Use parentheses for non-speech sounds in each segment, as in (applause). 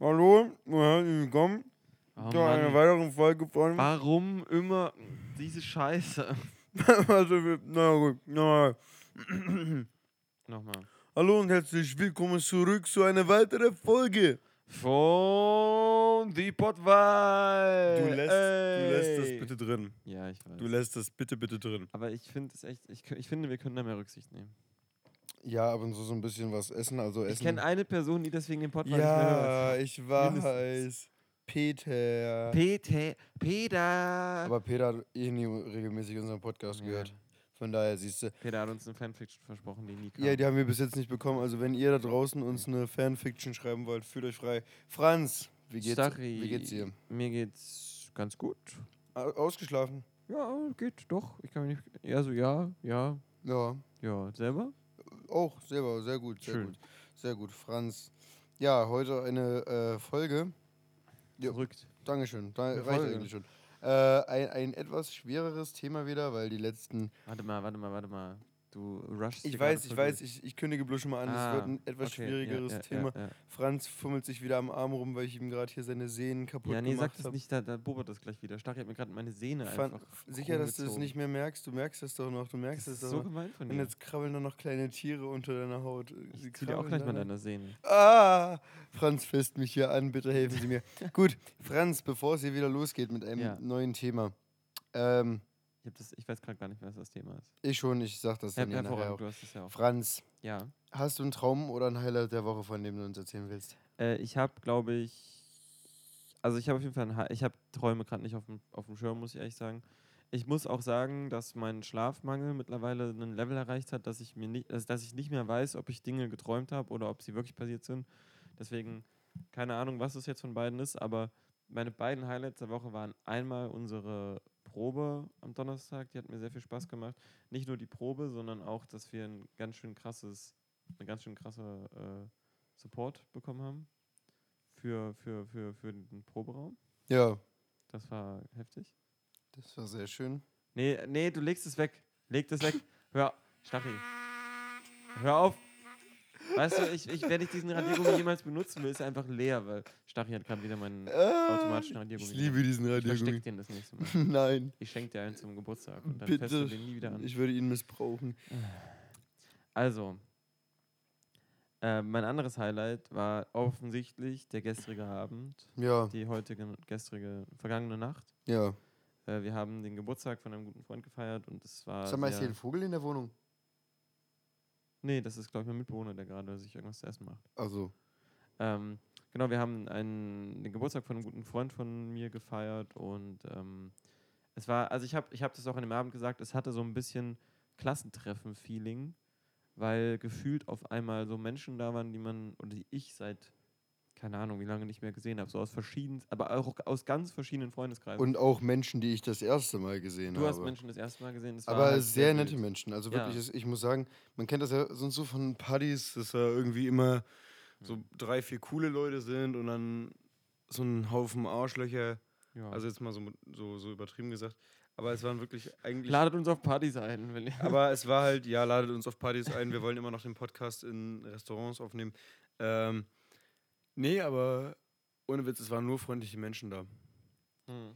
Hallo und herzlich willkommen Oh zu einer Mann, weiteren Folge von. warum immer diese Scheiße? (laughs) also, na gut, na. (clears throat) Nochmal. Hallo und herzlich willkommen zurück zu einer weiteren Folge. Von die Pottwal. Du lässt, du lässt das bitte drin. Ja, ich weiß. Du lässt das bitte, bitte drin. Aber ich finde es echt, ich, ich finde, wir können da mehr Rücksicht nehmen. Ja, aber so, so ein bisschen was essen, also Ich kenne eine Person, die deswegen den Pottwal nicht mehr Ja, hört. ich weiß. Peter. Peter, Peter. aber Peter hat eh nie regelmäßig unseren Podcast Ja. gehört. Von daher siehst du. Peter hat uns eine Fanfiction versprochen, die nie kam. Ja, die haben wir bis jetzt nicht bekommen. Also wenn ihr da draußen uns eine Fanfiction schreiben wollt, fühlt euch frei. Franz, wie geht's, Stachy, wie geht's dir? Mir geht's ganz gut. Au- Ausgeschlafen? Ja, geht doch. Ich kann mich nicht. Also ja, ja, Ja, ja. Selber? Auch selber, sehr gut, sehr Schön. gut. Sehr gut, Franz. Ja, heute eine äh, Folge. Ja. Verrückt. Dankeschön, da reicht eigentlich schon. Äh, ein, ein etwas schwereres Thema wieder, weil die letzten. Warte mal, warte mal, warte mal. Du rushst Ich weiß, ich weiß, ich, ich kündige bloß schon mal an, es Ah, wird ein etwas okay, ja, schwierigeres ja, Thema. Ja, ja. Franz fummelt sich wieder am Arm rum, weil ich ihm gerade hier seine Sehnen kaputt ja, nee, gemacht sag das habe. nicht, da, da bobert das gleich wieder. Stachy hat mir gerade meine Sehne Fan- einfach. Sicher, dass du es nicht mehr merkst? Du merkst es doch noch, du merkst Das doch so gemein von Und dir. jetzt krabbeln da noch kleine Tiere unter deiner Haut. Sie Ich zieh dir auch gleich mal deine Sehne. Ah, Franz fässt mich hier an, bitte helfen Sie mir. (laughs) Gut, Franz, bevor es hier wieder losgeht mit einem Ja. neuen Thema. Ähm, Ich, das, ich weiß gerade gar nicht, was das Thema ist. ich schon, ich sag das Her dann ja nachher auch. du hast es ja auch. Franz, Ja. hast du einen Traum oder ein Highlight der Woche, von dem du uns erzählen willst? Äh, ich habe, glaube ich. Also, ich habe auf jeden Fall. Ein, Hi- ich habe Träume gerade nicht auf dem, auf dem Schirm, muss ich ehrlich sagen. Ich muss auch sagen, dass mein Schlafmangel mittlerweile ein Level erreicht hat, dass ich mir nicht, also dass ich nicht mehr weiß, ob ich Dinge geträumt habe oder ob sie wirklich passiert sind. Deswegen keine Ahnung, was es jetzt von beiden ist, aber meine beiden Highlights der Woche waren einmal unsere Probe am Donnerstag, die hat mir sehr viel Spaß gemacht. Nicht nur die Probe, sondern auch, dass wir ein ganz schön krasses, eine ganz schön krasse äh, Support bekommen haben für, für, für, für den Proberaum. Ja, Das war heftig. das war sehr schön. Nee, nee, du legst es weg. Leg das weg. Hör, Stachy. Hör auf. Weißt du, ich, ich, wenn ich diesen Radiergummi jemals benutzen will, ist er einfach leer, weil Stachy hat gerade wieder meinen automatischen Radiergummi. Ich liebe diesen Ich Radiergummi. versteck den das nächste (laughs) Mal. Nein, Ich schenke dir einen zum Geburtstag und dann fährst du bitte. den nie wieder an. Ich würde ihn missbrauchen. Also, äh, mein anderes Highlight war offensichtlich der gestrige Abend, Ja, die heutige, gestrige, vergangene Nacht. ja. Äh, wir haben den Geburtstag von einem guten Freund gefeiert und es war. Sag mal, ist hier ein Vogel in der Wohnung? Nee, das ist, glaube ich, mein Mitbewohner, der gerade sich irgendwas zu essen macht. Also, Ähm, genau, wir haben einen, den Geburtstag von einem guten Freund von mir gefeiert und ähm, es war, also ich habe ich hab das auch an dem Abend gesagt, es hatte so ein bisschen Klassentreffen-Feeling, weil gefühlt auf einmal so Menschen da waren, die man, oder die ich seit, keine Ahnung, wie lange nicht mehr gesehen habe, so aus verschiedenen, aber auch aus ganz verschiedenen Freundeskreisen. und auch Menschen, die ich das erste Mal gesehen du habe. hast Menschen das erste Mal gesehen, Aber halt sehr wild. nette Menschen. Also Ja. wirklich, es- ich muss sagen, man kennt das ja sonst so von Partys, dass da irgendwie immer so drei, vier coole Leute sind und dann so ein Haufen Arschlöcher. Ja. Also jetzt mal so, so, so übertrieben gesagt. Aber es waren wirklich eigentlich. Ladet uns auf Partys ein, wenn ihr. aber es war halt, ja, ladet uns auf Partys ein. Wir (laughs) wollen immer noch den Podcast in Restaurants aufnehmen. Ähm, nee, aber ohne Witz, es waren nur freundliche Menschen da. Hm.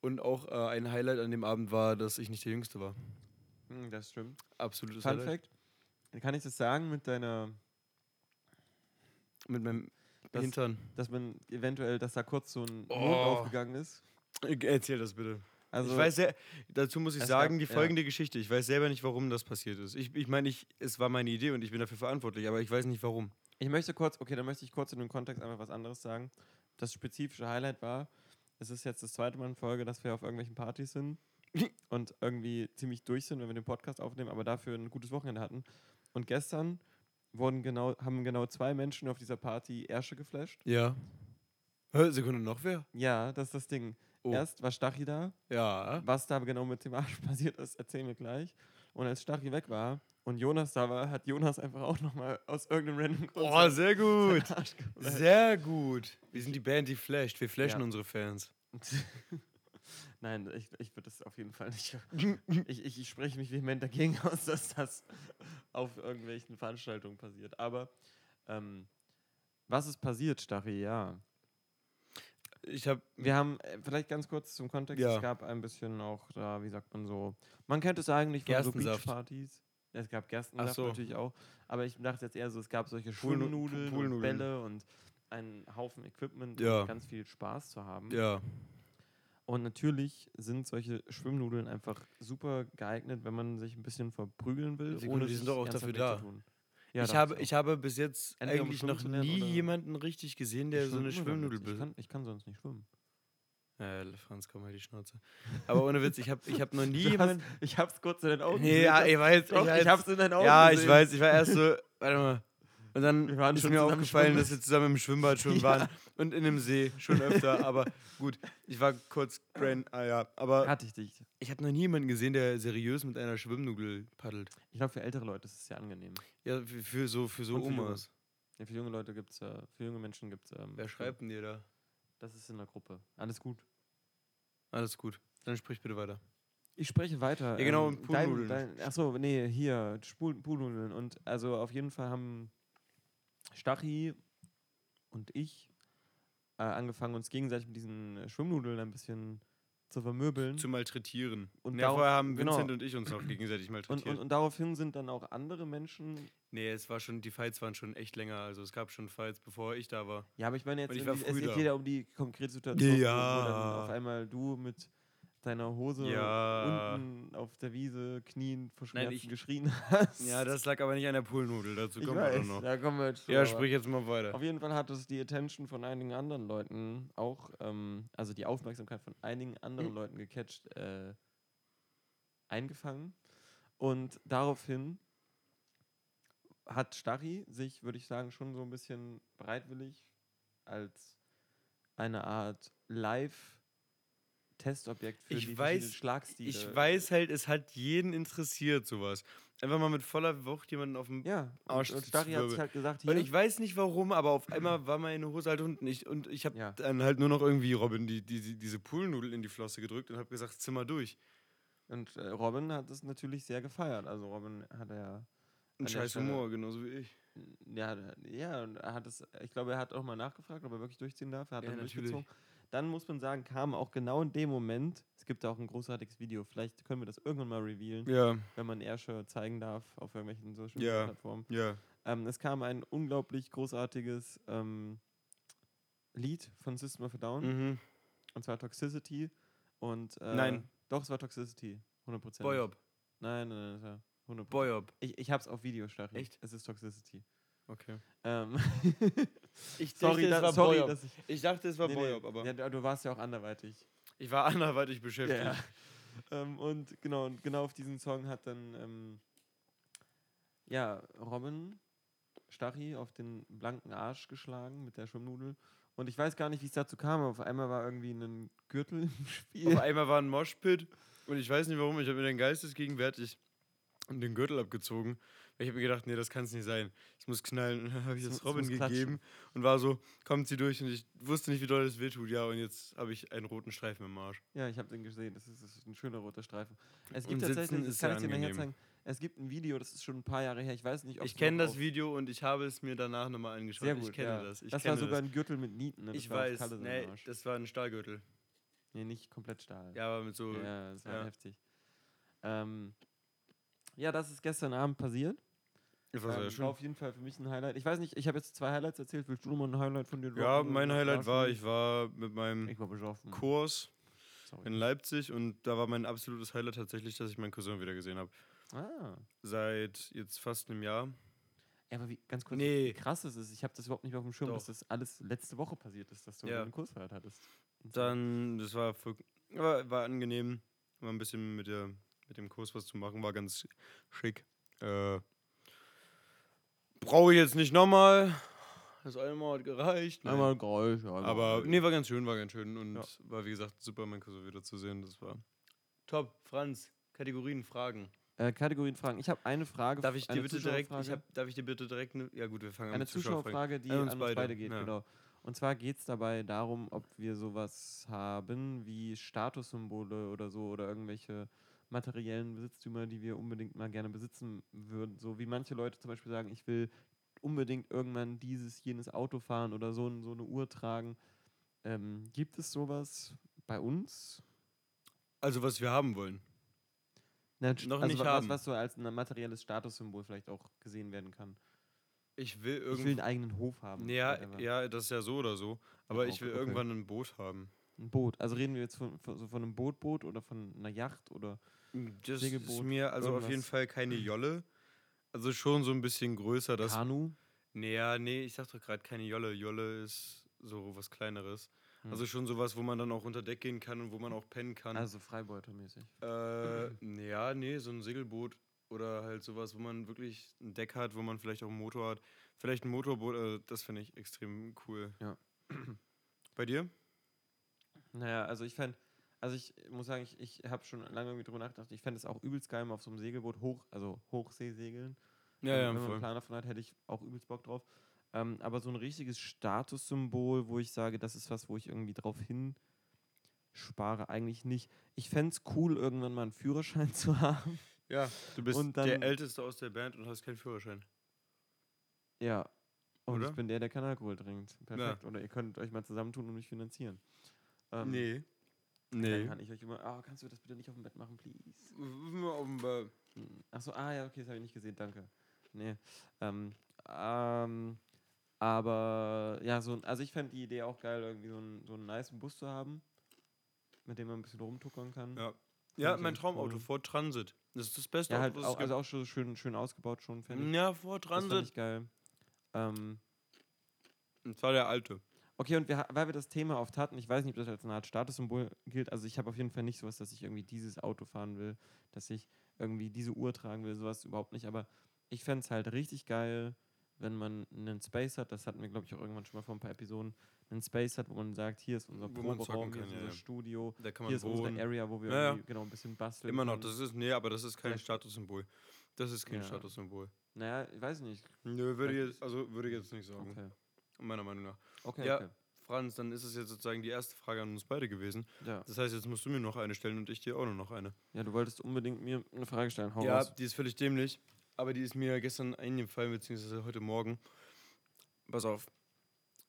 Und auch äh, ein Highlight an dem Abend war, dass ich nicht der Jüngste war. Hm, das stimmt. Absolutes Fun Highlight. Fact: Kann ich das sagen mit deiner Mit meinem Das- Hintern. dass man eventuell, dass da kurz so ein Mond Oh. aufgegangen ist. Erzähl das bitte. Also, ich weiß sehr, dazu muss ich sagen, gab- die ja. folgende Geschichte. Ich weiß selber nicht, warum das passiert ist. Ich, ich meine, ich, es war meine Idee und ich bin dafür verantwortlich, aber ich weiß nicht warum. Ich möchte kurz, okay, dann möchte ich kurz in dem Kontext einfach was anderes sagen. Das spezifische Highlight war, es ist jetzt das zweite Mal in Folge, dass wir auf irgendwelchen Partys sind (laughs) und irgendwie ziemlich durch sind, wenn wir den Podcast aufnehmen, aber dafür ein gutes Wochenende hatten. Und gestern wurden genau, haben genau zwei Menschen auf dieser Party Ärsche geflasht. Ja. Hä, Sekunde, noch wer? Ja, das ist das Ding. Oh. Erst war Stachy da, Ja. Was da genau mit dem Arsch (laughs) passiert ist, erzählen wir gleich. Und als Stachy weg war und Jonas da war, hat Jonas einfach auch nochmal aus irgendeinem random Grund Oh, sehr gut. (laughs) Sehr gut. Wir sind die Band, die flasht. Wir flashen Ja. unsere Fans. (laughs) Nein, ich, ich würde das auf jeden Fall nicht. Ich, ich, ich spreche mich vehement dagegen (laughs) aus, dass das auf irgendwelchen Veranstaltungen passiert. Aber ähm, was ist passiert, Stachy? Ja. Ich habe Wir haben, äh, vielleicht ganz kurz zum Kontext, Ja. es gab ein bisschen auch da, wie sagt man so, man kennt es eigentlich von so. Beachpartys. Es gab Gerstensaft so. natürlich auch, aber ich dachte jetzt eher so, es gab solche Schwimmnudeln und. Bälle und einen Haufen Equipment, Ja. um ganz viel Spaß zu haben. ja. Und natürlich sind solche Schwimmnudeln einfach super geeignet, wenn man sich ein bisschen verprügeln will, Sekunde, ohne die sind doch auch dafür da. Ja, ich, habe, ich habe bis jetzt Entweder eigentlich noch nie jemanden richtig gesehen, Ich der so eine. Schwimmnudel Ich be- kann, ich kann sonst nicht schwimmen. Ja, Franz, komm mal die Schnauze. Aber ohne Witz, ich habe ich hab noch (laughs) nie jemanden. ich hab's kurz in den Augen Nee, ja, gesehen. ich weiß, Doch, ich weiß. ich hab's in deinen Augen ja, gesehen. ich weiß, ich war erst so, warte mal. Und dann ist schon mir aufgefallen, schwimmen. dass wir zusammen im Schwimmbad schon (laughs) Ja. waren und in einem See schon öfter. Aber gut, ich war kurz brain, ah ja. Aber Hatte ich dich. ich habe noch nie jemanden gesehen, der seriös mit einer Schwimmnudel paddelt. Ich glaube, für ältere Leute ist es sehr angenehm. Ja, für, für so, für so Und für junge. Omas. Ja, für junge Leute gibt's, äh, für junge Menschen gibt's. Ähm, Wer schreibt denn dir da? Das ist in der Gruppe. Alles gut. Alles gut. Dann sprich bitte weiter. Ich spreche weiter. Ja, genau, ähm. Dein, dein, achso, nee, hier, Poolnudeln. Und also auf jeden Fall haben Stachi und ich äh, angefangen, uns gegenseitig mit diesen Schwimmnudeln ein bisschen zu vermöbeln. Zu malträtieren. Und Und ja, vorher haben genau. Vincent und ich uns noch gegenseitig und, malträtiert. und, und daraufhin sind dann auch andere Menschen. nee, es war schon, die Fights waren schon echt länger. Also es gab schon Fights, bevor ich da war. Ja, aber ich meine jetzt, Und ich war es geht ja um die konkrete Situation, wo- wo Ja. dann auf einmal du mit deiner Hose Ja. unten auf der Wiese knien vor Schmerzen ich- geschrien hast. Ja, das lag aber nicht an der Poolnudel. Dazu kommen wir noch. da kommen wir jetzt Ja, sprich jetzt mal weiter. Auf jeden Fall hat es die Attention von einigen anderen Leuten auch, ähm, also die Aufmerksamkeit von einigen anderen Mhm. Leuten gecatcht, äh, eingefangen. Und daraufhin hat Stari sich, würde ich sagen, schon so ein bisschen bereitwillig als eine Art Live-Testobjekt für Ich die weiß- Schlagstile. Ich weiß halt, es hat jeden interessiert, sowas. Einfach mal mit voller Wucht jemanden auf dem. Ja, Arsch und, und zu Stari hat halt gesagt, hier, Und ich weiß nicht warum, aber auf einmal war meine Hose halt unten. Ich, und ich habe Ja. dann halt nur noch irgendwie Robin die, die, die, diese Poolnudel in die Flosse gedrückt und habe gesagt, Zimmer durch. und äh, Robin hat es natürlich sehr gefeiert. Also Robin hat ja Ein scheiß Humor, genauso wie ich. Ja, ja, und er hat es, ich glaube, er hat auch mal nachgefragt, ob er wirklich durchziehen darf. Er hat Ja, dann natürlich. durchgezogen. Dann muss man sagen, kam auch genau in dem Moment, es gibt da auch ein großartiges Video, vielleicht können wir das irgendwann mal revealen, Ja, wenn man Airshow zeigen darf auf irgendwelchen Social. Media Plattformen. ja. Ähm, es kam ein unglaublich großartiges ähm, Lied von System of a Down, Mhm. und zwar Toxicity. Und, äh, Nein. Doch, es war Toxicity, 100%. Boyob. Nein, nein, nein, war 100%. Boyob. Ich, ich hab's auf Video, Stari. Echt? Es ist Toxicity. Okay. Ähm, (laughs) Ich sorry, dachte, es da, war sorry Boyob. dass ich. Ich dachte, es war Nee, Boyob, aber Ja, du- warst ja auch anderweitig. ich war anderweitig beschäftigt. Ja. ähm, und genau, und genau auf diesen Song hat dann ähm, ja, Robin Stachy auf den blanken Arsch geschlagen mit der Schwimmnudel. Und ich weiß gar nicht, wie es dazu kam. Auf einmal war irgendwie ein Gürtel im Spiel. Auf einmal war ein Moshpit und ich weiß nicht warum, ich habe mir den geistesgegenwärtig den Gürtel abgezogen. Ich habe mir gedacht, nee, das kann es nicht sein. Es muss knallen. Und (laughs) dann habe ich Es das es Robin klatschen. gegeben und war so, kommt sie durch und ich wusste nicht, wie doll das wehtut. Ja, und jetzt habe ich einen roten Streifen im Arsch. Ja, ich habe den gesehen. Das ist, das ist ein schöner roter Streifen. Es Und gibt sitzen tatsächlich, das kann ich dir nachher zeigen, es gibt ein Video, das ist schon ein paar Jahre her. Ich weiß nicht, ob Ich kenne das Video und ich habe es mir danach nochmal angeschaut. Sehr gut, ich kenne ja. das. Ich das kenne war sogar das. ein Gürtel mit Nieten. Ne? Das Ich weiß, nee, das war ein Stahlgürtel. Nee, nicht komplett Stahl. Ja, aber mit so. Ja, das war ja. heftig. Ähm, ja, das ist gestern Abend passiert. Das war Ähm, war auf jeden Fall für mich ein Highlight. Ich weiß nicht, ich habe jetzt zwei Highlights erzählt. Willst du noch mal ein Highlight von dir Ja, mein Highlight war, ich war mit meinem war. Kurs Sorry. in Leipzig und da war mein absolutes Highlight tatsächlich, dass ich meinen Cousin wieder gesehen habe. Ah. Seit jetzt fast einem Jahr. Ja, aber wie, ganz kurz, Nee. wie krass es ist. Ich habe das überhaupt nicht mehr auf dem Schirm, Doch. dass das alles letzte Woche passiert ist, dass du Ja. einen Kurs verhört hattest. Dann, das war, voll, war, war angenehm, mal ein bisschen mit, der, mit dem Kurs was zu machen, war ganz schick. Äh, Brauche ich jetzt nicht nochmal. Das einmal hat gereicht. Nein. Einmal Geräusch, ja, Aber Geräusch. nee, war ganz schön, war ganz schön. Und Ja. war wie gesagt super, meinen Cousin wiederzusehen. Das war top. Franz, Kategorien, Fragen. Äh, Kategorien Fragen. Ich habe eine Frage. Darf ich dir bitte direkt, ich hab, darf ich dir bitte direkt eine, ja gut, wir fangen an eine. Zuschauerfrage, die An an uns uns, beide, beide, geht, ja. genau. Und zwar geht es dabei darum, ob wir sowas haben wie Statussymbole oder so oder irgendwelche materiellen Besitztümer, die wir unbedingt mal gerne besitzen würden. So wie manche Leute zum Beispiel sagen, ich will unbedingt irgendwann dieses, jenes Auto fahren oder so, so eine Uhr tragen. Ähm, gibt es sowas bei uns? Also, was wir haben wollen. Na, Noch also nicht was, haben. was so als ein materielles Statussymbol vielleicht auch gesehen werden kann. Ich will Ich will einen eigenen Hof haben. Ja, whatever. ja, das ist ja so oder so. Aber ich Okay, will okay. irgendwann ein Boot haben. Ein Boot. Also reden wir jetzt von, von, so von einem Bootboot oder von einer Yacht oder. Das ist Segelboot, mir also auf jeden irgendwas. Fall keine Jolle. Also schon so ein bisschen größer. Das, Kanu? nee, ja, nee, ich sag doch gerade keine Jolle. Jolle ist so was Kleineres. Hm. Also schon sowas, wo man dann auch unter Deck gehen kann und wo man auch pennen kann. Also Freibeutermäßig. Äh, ja, nee, so ein Segelboot oder halt sowas, wo man wirklich ein Deck hat, wo man vielleicht auch einen Motor hat. Vielleicht ein Motorboot, äh, das finde ich extrem cool. Ja. Bei dir? Naja, also ich fände, also ich muss sagen, ich, ich habe schon lange irgendwie drüber nachgedacht, ich fände es auch übelst geil, mal auf so einem Segelboot hoch, also Hochseesegeln. Ja, wenn, ja, wenn man einen. Plan davon hat, hätte ich auch übelst Bock drauf. Ähm, aber so ein richtiges Statussymbol, wo ich sage, das ist was, wo ich irgendwie drauf hin spare, eigentlich nicht. Ich fände es cool, irgendwann mal einen Führerschein (laughs) zu haben. Ja, du bist Und der dann- Älteste aus der Band und hast keinen Führerschein. Ja. Und Oder? ich bin der, der keinen Alkohol trinkt. Perfekt. Oder ihr könnt euch mal zusammentun und mich finanzieren. Ähm, nee. Dann Nee. kann ich euch immer, ah, kannst du das bitte nicht auf dem Bett machen, please? Offenbar. Achso, ah ja, okay, das habe ich nicht gesehen, danke. Nee. Ähm, ähm, aber ja, so, also ich fände die Idee auch geil, irgendwie so einen, so einen nice Bus zu haben, mit dem man ein bisschen rumtuckern kann. Ja. Ja, mein Traumauto, cool. Ford Transit. Das ist das Beste Ja, Auto, halt was auch, also auch schon schön, schön ausgebaut schon, gibt. ich. Ja, Ford Das fand Transit. ich geil. Ähm, Und zwar der alte. Okay, und wir, weil wir das Thema oft hatten, ich weiß nicht, ob das als eine Art Statussymbol gilt, also ich habe auf jeden Fall nicht sowas, dass ich irgendwie dieses Auto fahren will, dass ich irgendwie diese Uhr tragen will, sowas überhaupt nicht, aber ich fände es halt richtig geil, wenn man einen Space hat, das hatten wir, glaube ich, auch irgendwann schon mal vor ein paar Episoden, einen Space hat, wo man sagt, hier ist unser Proberaum, hier ist unser ja. Studio, hier ist unsere wohnen. Area, wo wir Ja, genau ein bisschen basteln Immer noch. können. Das ist, nee, aber das ist kein Vielleicht- Statussymbol. Das ist kein. Statussymbol. Naja, ich weiß nicht. Nö, würde Vielleicht jetzt, also würde ich jetzt nicht sagen. Okay. Meiner Meinung nach. Okay, Ja. okay. Franz, dann ist es jetzt sozusagen die erste Frage an uns beide gewesen. Ja. Das heißt, jetzt musst du mir noch eine stellen und ich dir auch nur noch eine. ja, du wolltest unbedingt mir eine Frage stellen. Hau ja, raus. die ist völlig dämlich, aber die ist mir gestern eingefallen, beziehungsweise heute Morgen. Pass auf.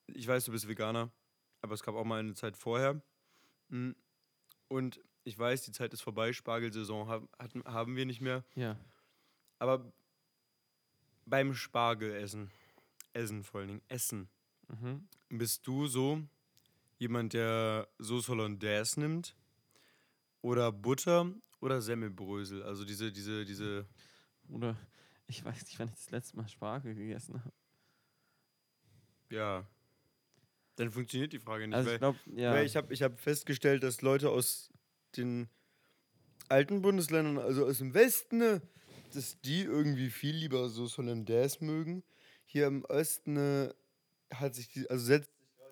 Ich weiß, du bist Veganer, aber es gab auch mal eine Zeit vorher. Mm. Und ich weiß, die Zeit ist vorbei, Spargelsaison hatten, haben wir nicht mehr. Ja. Aber beim Spargelessen, Essen vor allen Dingen, Essen, Mhm. bist du so jemand, der Sauce Hollandaise nimmt? Oder Butter oder Semmelbrösel? Also diese, diese, diese. Oder ich weiß nicht, wann ich das letzte Mal Spargel gegessen habe. Ja. Dann funktioniert die Frage nicht. Also weil, ich glaube, ja. weil ich habe ich hab festgestellt, dass Leute aus den alten Bundesländern, also aus dem Westen, dass die irgendwie viel lieber Sauce Hollandaise mögen. Hier im Osten hat sich die, also setzt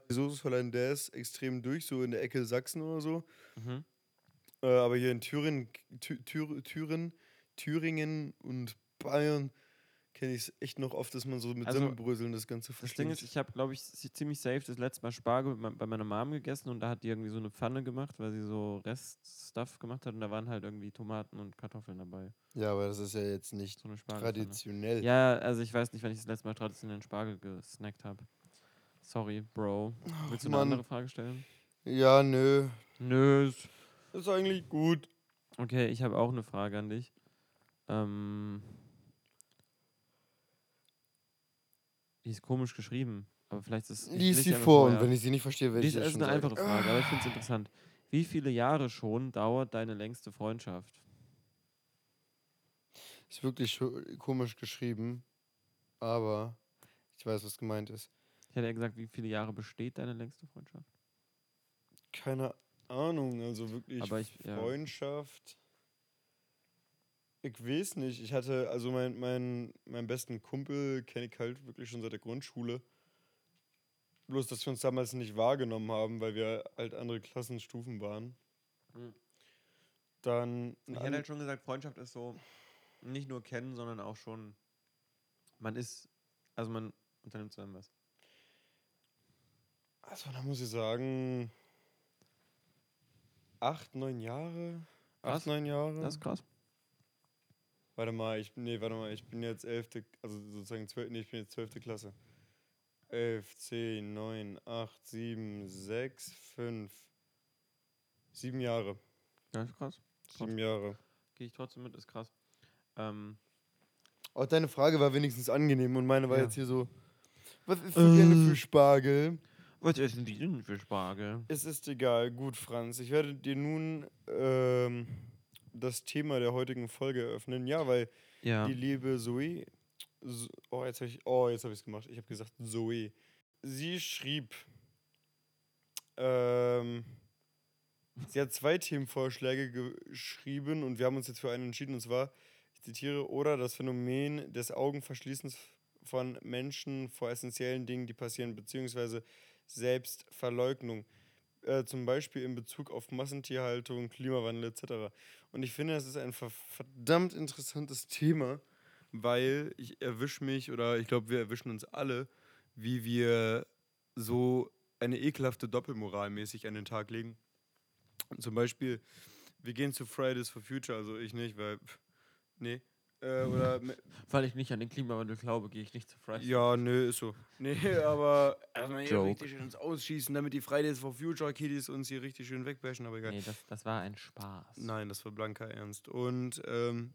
die Sauce Hollandaise extrem durch, so in der Ecke Sachsen oder so. mhm. Äh, aber hier in Thüringen, Thü Thür Thüringen, Thüringen und Bayern kenne ich es echt noch oft, dass man so mit Also, Semmelbröseln das Ganze Das Ding ist, ich habe, glaube ich, ziemlich safe das letzte Mal Spargel bei me- bei meiner Mom gegessen und da hat die irgendwie so eine Pfanne gemacht, weil sie so Reststuff gemacht hat und da waren halt irgendwie Tomaten und Kartoffeln dabei. ja, aber das ist ja jetzt nicht So traditionell. Ja, also ich weiß nicht, wann ich das letzte Mal traditionellen Spargel gesnackt habe. Sorry, Bro. Willst du eine Mann. andere Frage stellen? Ja, nö. Nö. Ist eigentlich gut. Okay, ich habe auch eine Frage an dich. Ähm, die ist komisch geschrieben, aber vielleicht ist Lies sie vor und wenn ich sie nicht verstehe, werde ich ist das ist schon eine sagen. einfache Frage, aber ich finde es interessant. Wie viele Jahre schon dauert deine längste Freundschaft? Ist wirklich komisch geschrieben, aber ich weiß, was gemeint ist. Hätte ja gesagt, wie viele Jahre besteht deine längste Freundschaft? Keine Ahnung, also wirklich Aber ich- ja. Freundschaft. Ich weiß nicht. Ich hatte, also mein, mein, meinen besten Kumpel kenne ich halt wirklich schon seit der Grundschule. Bloß, dass wir uns damals nicht wahrgenommen haben, weil wir halt andere Klassenstufen waren. Hm. Dann. Ich hätte halt schon gesagt, Freundschaft ist so nicht nur kennen, sondern auch schon, man ist, also man unternimmt zusammen was. Also, da muss ich sagen. Acht, neun Jahre? Was? Acht, neun Jahre? Das ist krass. Warte mal, ich bin, nee, warte mal, ich bin jetzt elfte, also sozusagen zwölfte, nee, ich bin jetzt zwölfte Klasse. 11, 10, 9, 8, 7, 6, 5. Sieben Jahre. Ja, ist krass. Sieben Jahre. Gehe ich trotzdem mit, ist krass. Ähm, Auch deine Frage war wenigstens angenehm und meine war Ja. jetzt hier so. Was ist denn gerne für Spargel? Was essen die denn für Spargel? Es ist egal. Gut, Franz. Ich werde dir nun ähm, das Thema der heutigen Folge eröffnen. Ja, weil Ja. die liebe Zoe. Oh, jetzt habe ich oh, jetzt habe ich es gemacht. Ich habe gesagt Zoe. Sie schrieb. Ähm, sie hat zwei Themenvorschläge geschrieben und wir haben uns jetzt für einen entschieden. Und zwar, ich zitiere, oder das Phänomen des Augenverschließens von Menschen vor essentiellen Dingen, die passieren, beziehungsweise Selbstverleugnung. Äh, zum Beispiel in Bezug auf Massentierhaltung, Klimawandel etc. Und ich finde, das ist ein ver- verdammt interessantes Thema, weil ich erwische mich oder ich glaube, wir erwischen uns alle, wie wir so eine ekelhafte Doppelmoral mäßig an den Tag legen. Zum Beispiel, wir gehen zu Fridays for Future, also ich nicht, weil, pff, nee. Äh, oder, Weil ich nicht an den Klimawandel glaube, gehe ich nicht zu Fridays. ja, nö, ist so. Nee, (laughs) aber erstmal hier Joke. richtig schön ins Ausschießen, damit die Fridays for Future Kiddies uns hier richtig schön wegbashen, aber egal. Nee, das, das war ein Spaß. Nein, das war blanker Ernst. Und ähm,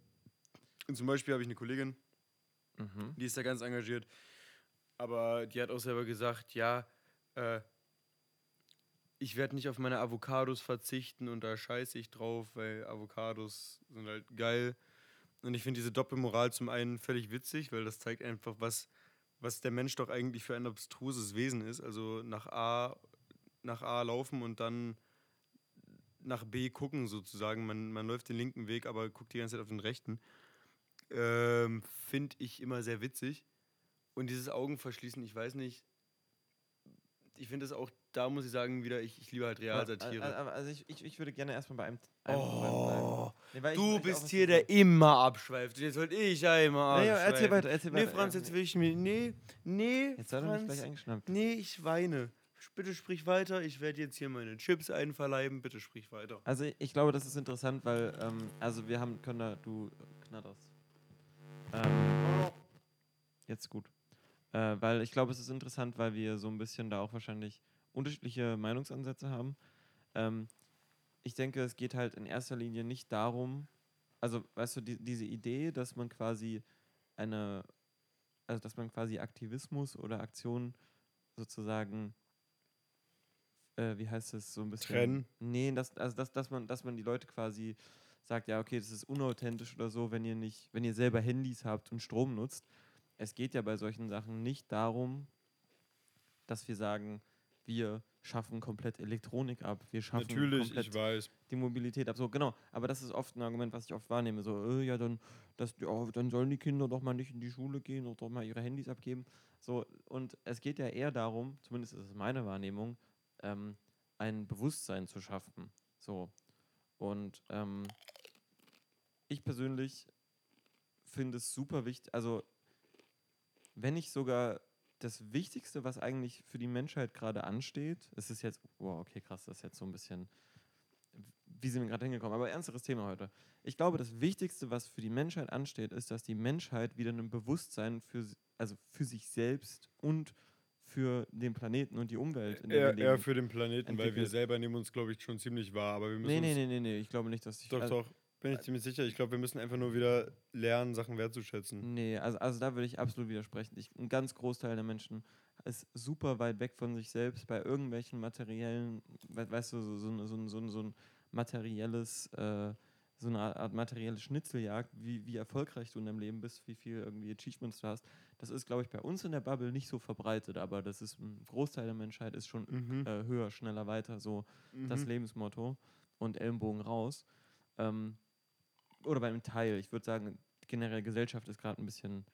zum Beispiel habe ich eine Kollegin, Mhm. die ist da ganz engagiert, aber die hat auch selber gesagt, ja, äh, ich werde nicht auf meine Avocados verzichten und da scheiße ich drauf, weil Avocados sind halt geil. Und ich finde diese Doppelmoral zum einen völlig witzig, weil das zeigt einfach, was, was der Mensch doch eigentlich für ein abstruses Wesen ist. Also nach A, nach A laufen und dann nach B gucken sozusagen. Man, man läuft den linken Weg, aber guckt die ganze Zeit auf den rechten. Ähm, finde ich immer sehr witzig. Und dieses Augenverschließen, ich weiß nicht, ich finde es auch, da muss ich sagen, wieder, ich, ich liebe halt Realsatire. Also ich, ich, ich würde gerne erstmal bei einem, einem. Oh, Nee, du bist hier der immer abschweift. Jetzt wollte ich ja immer Nee, abschweifen. erzähl weiter, erzähl Nee, weiter. Franz, Ja, jetzt will ich mir. Nee, nee. Jetzt doch nicht Franz, gleich eingeschnappt. Nee, ich weine. Bitte sprich weiter. Ich werde jetzt hier meine Chips einverleiben. Bitte sprich weiter. Also ich glaube, das ist interessant, weil, ähm, also wir haben, können da, du knatterst. Ähm, jetzt gut. Äh, weil ich glaube, es ist interessant, weil wir so ein bisschen da auch wahrscheinlich unterschiedliche Meinungsansätze haben. Ähm, ich denke, es geht halt in erster Linie nicht darum, also weißt du, die, diese Idee, dass man quasi eine, also dass man quasi Aktivismus oder Aktion sozusagen, äh, wie heißt es, so ein bisschen. Trennen? Nee, das, also dass, dass man, dass man die Leute quasi sagt, ja, okay, das ist unauthentisch oder so, wenn ihr nicht, wenn ihr selber Handys habt und Strom nutzt. Es geht ja bei solchen Sachen nicht darum, dass wir sagen, wir schaffen komplett Elektronik ab, wir schaffen Natürlich, komplett ich weiß. die Mobilität ab. So, genau. Aber das ist oft ein Argument, was ich oft wahrnehme. So, äh, ja, dann, das, ja, dann sollen die Kinder doch mal nicht in die Schule gehen oder doch mal ihre Handys abgeben. So, und es geht ja eher darum, zumindest ist es meine Wahrnehmung, ähm, ein Bewusstsein zu schaffen. So. Und ähm, ich persönlich finde es super wichtig, also wenn nicht sogar das Wichtigste, was eigentlich für die Menschheit gerade ansteht, es ist jetzt, wow, okay, krass, das ist jetzt so ein bisschen, wie sind wir gerade hingekommen, aber ernsteres Thema heute. Ich glaube, das Wichtigste, was für die Menschheit ansteht, ist, dass die Menschheit wieder ein Bewusstsein für, also für sich selbst und für den Planeten und die Umwelt, in der Eher, eher für den Planeten, weil wir entwickelt. selber nehmen uns, glaube ich, schon ziemlich wahr. Aber wir müssen Nee, nee, nee, nee, nee, ich glaube nicht, dass ich. Doch, also, doch. Bin ich ziemlich sicher. Ich glaube, wir müssen einfach nur wieder lernen, Sachen wertzuschätzen. Nee, also, also da würde ich absolut widersprechen. Ich, ein ganz Großteil der Menschen ist super weit weg von sich selbst bei irgendwelchen materiellen, we- weißt du, so, so, ein- so, so, so ein materielles, äh, so eine Art- materielle Schnitzeljagd, wie, wie erfolgreich du in deinem Leben bist, wie viel irgendwie Achievements du hast. Das ist, glaube ich, bei uns in der Bubble nicht so verbreitet, aber das ist ein Großteil der Menschheit ist schon Mhm. äh, höher, schneller, weiter, so das Mhm. Lebensmotto und Ellenbogen raus. Ähm, oder bei einem Teil. Ich würde sagen, generell Gesellschaft ist gerade ein bisschen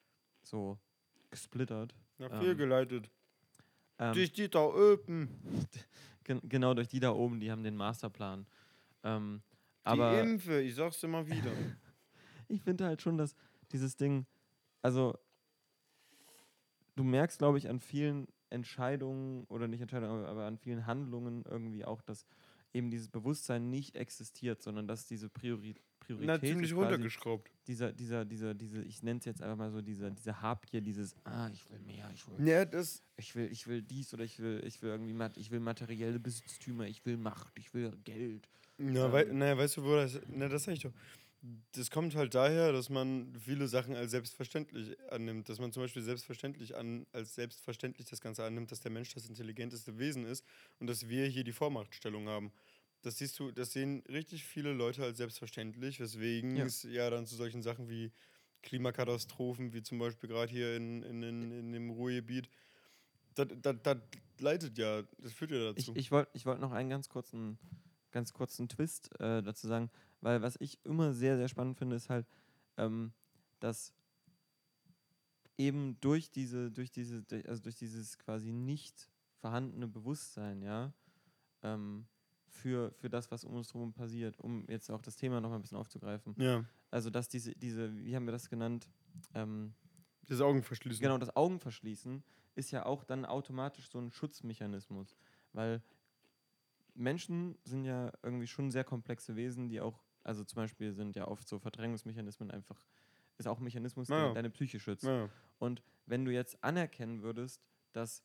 so gesplittert. Nach ähm, viel geleitet. Ähm, Durch die da oben. (laughs) gen genau durch die da oben, die haben den Masterplan. Ähm, Die aber Impfe, ich sag's immer wieder. (laughs) ich finde halt schon, dass dieses Ding, also du merkst, glaube ich, an vielen Entscheidungen oder nicht Entscheidungen, aber, an vielen Handlungen irgendwie auch, dass eben dieses Bewusstsein nicht existiert, sondern dass diese Priori Priorität Na, ziemlich runtergeschraubt. dieser, dieser, dieser, diese, ich nenne es jetzt einfach mal so, dieser, dieser Habgier, dieses, ah, ich will mehr, ich will, Ja, das, ich will, ich will dies oder ich will, ich will irgendwie, ich will materielle Besitztümer, ich will Macht, ich will Geld. Wei Ähm. naja, weißt du, wo das. Na, das sag ich doch. Das kommt halt daher, dass man viele Sachen als selbstverständlich annimmt. Dass man zum Beispiel selbstverständlich an, als selbstverständlich das Ganze annimmt, dass der Mensch das intelligenteste Wesen ist und dass wir hier die Vormachtstellung haben. Das siehst du, das sehen richtig viele Leute als selbstverständlich, weswegen Ja. es ja dann zu solchen Sachen wie Klimakatastrophen, wie zum Beispiel gerade hier in, in, in, in dem Ruhrgebiet, das, das, das leitet ja, das führt ja dazu. Ich, ich wollte ich wollt noch einen ganz kurzen, ganz kurzen Twist äh, dazu sagen, weil was ich immer sehr, sehr spannend finde, ist halt, ähm, dass eben durch diese, durch diese, also durch dieses quasi nicht vorhandene Bewusstsein, ja, ähm, für, für das, was um uns herum passiert, um jetzt auch das Thema noch mal ein bisschen aufzugreifen. ja, Also, dass diese, diese, wie haben wir das genannt? Ähm, das Augen verschließen. Genau, das Augenverschließen ist ja auch dann automatisch so ein Schutzmechanismus, weil Menschen sind ja irgendwie schon sehr komplexe Wesen, die auch, also zum Beispiel sind ja oft so Verdrängungsmechanismen einfach, ist auch ein Mechanismus, der Ja. deine Psyche schützt. Ja. Und wenn du jetzt anerkennen würdest, dass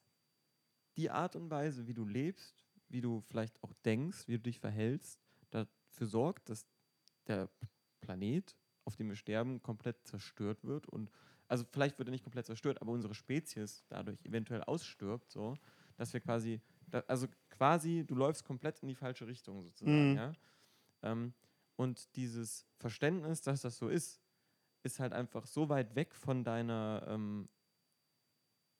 die Art und Weise, wie du lebst, wie du vielleicht auch denkst, wie du dich verhältst, dafür sorgt, dass der Planet, auf dem wir sterben, komplett zerstört wird und also vielleicht wird er nicht komplett zerstört, aber unsere Spezies dadurch eventuell ausstirbt, so, dass wir quasi, da, also quasi, du läufst komplett in die falsche Richtung sozusagen, Mhm. ja. Ähm, und dieses Verständnis, dass das so ist, ist halt einfach so weit weg von deiner, ähm,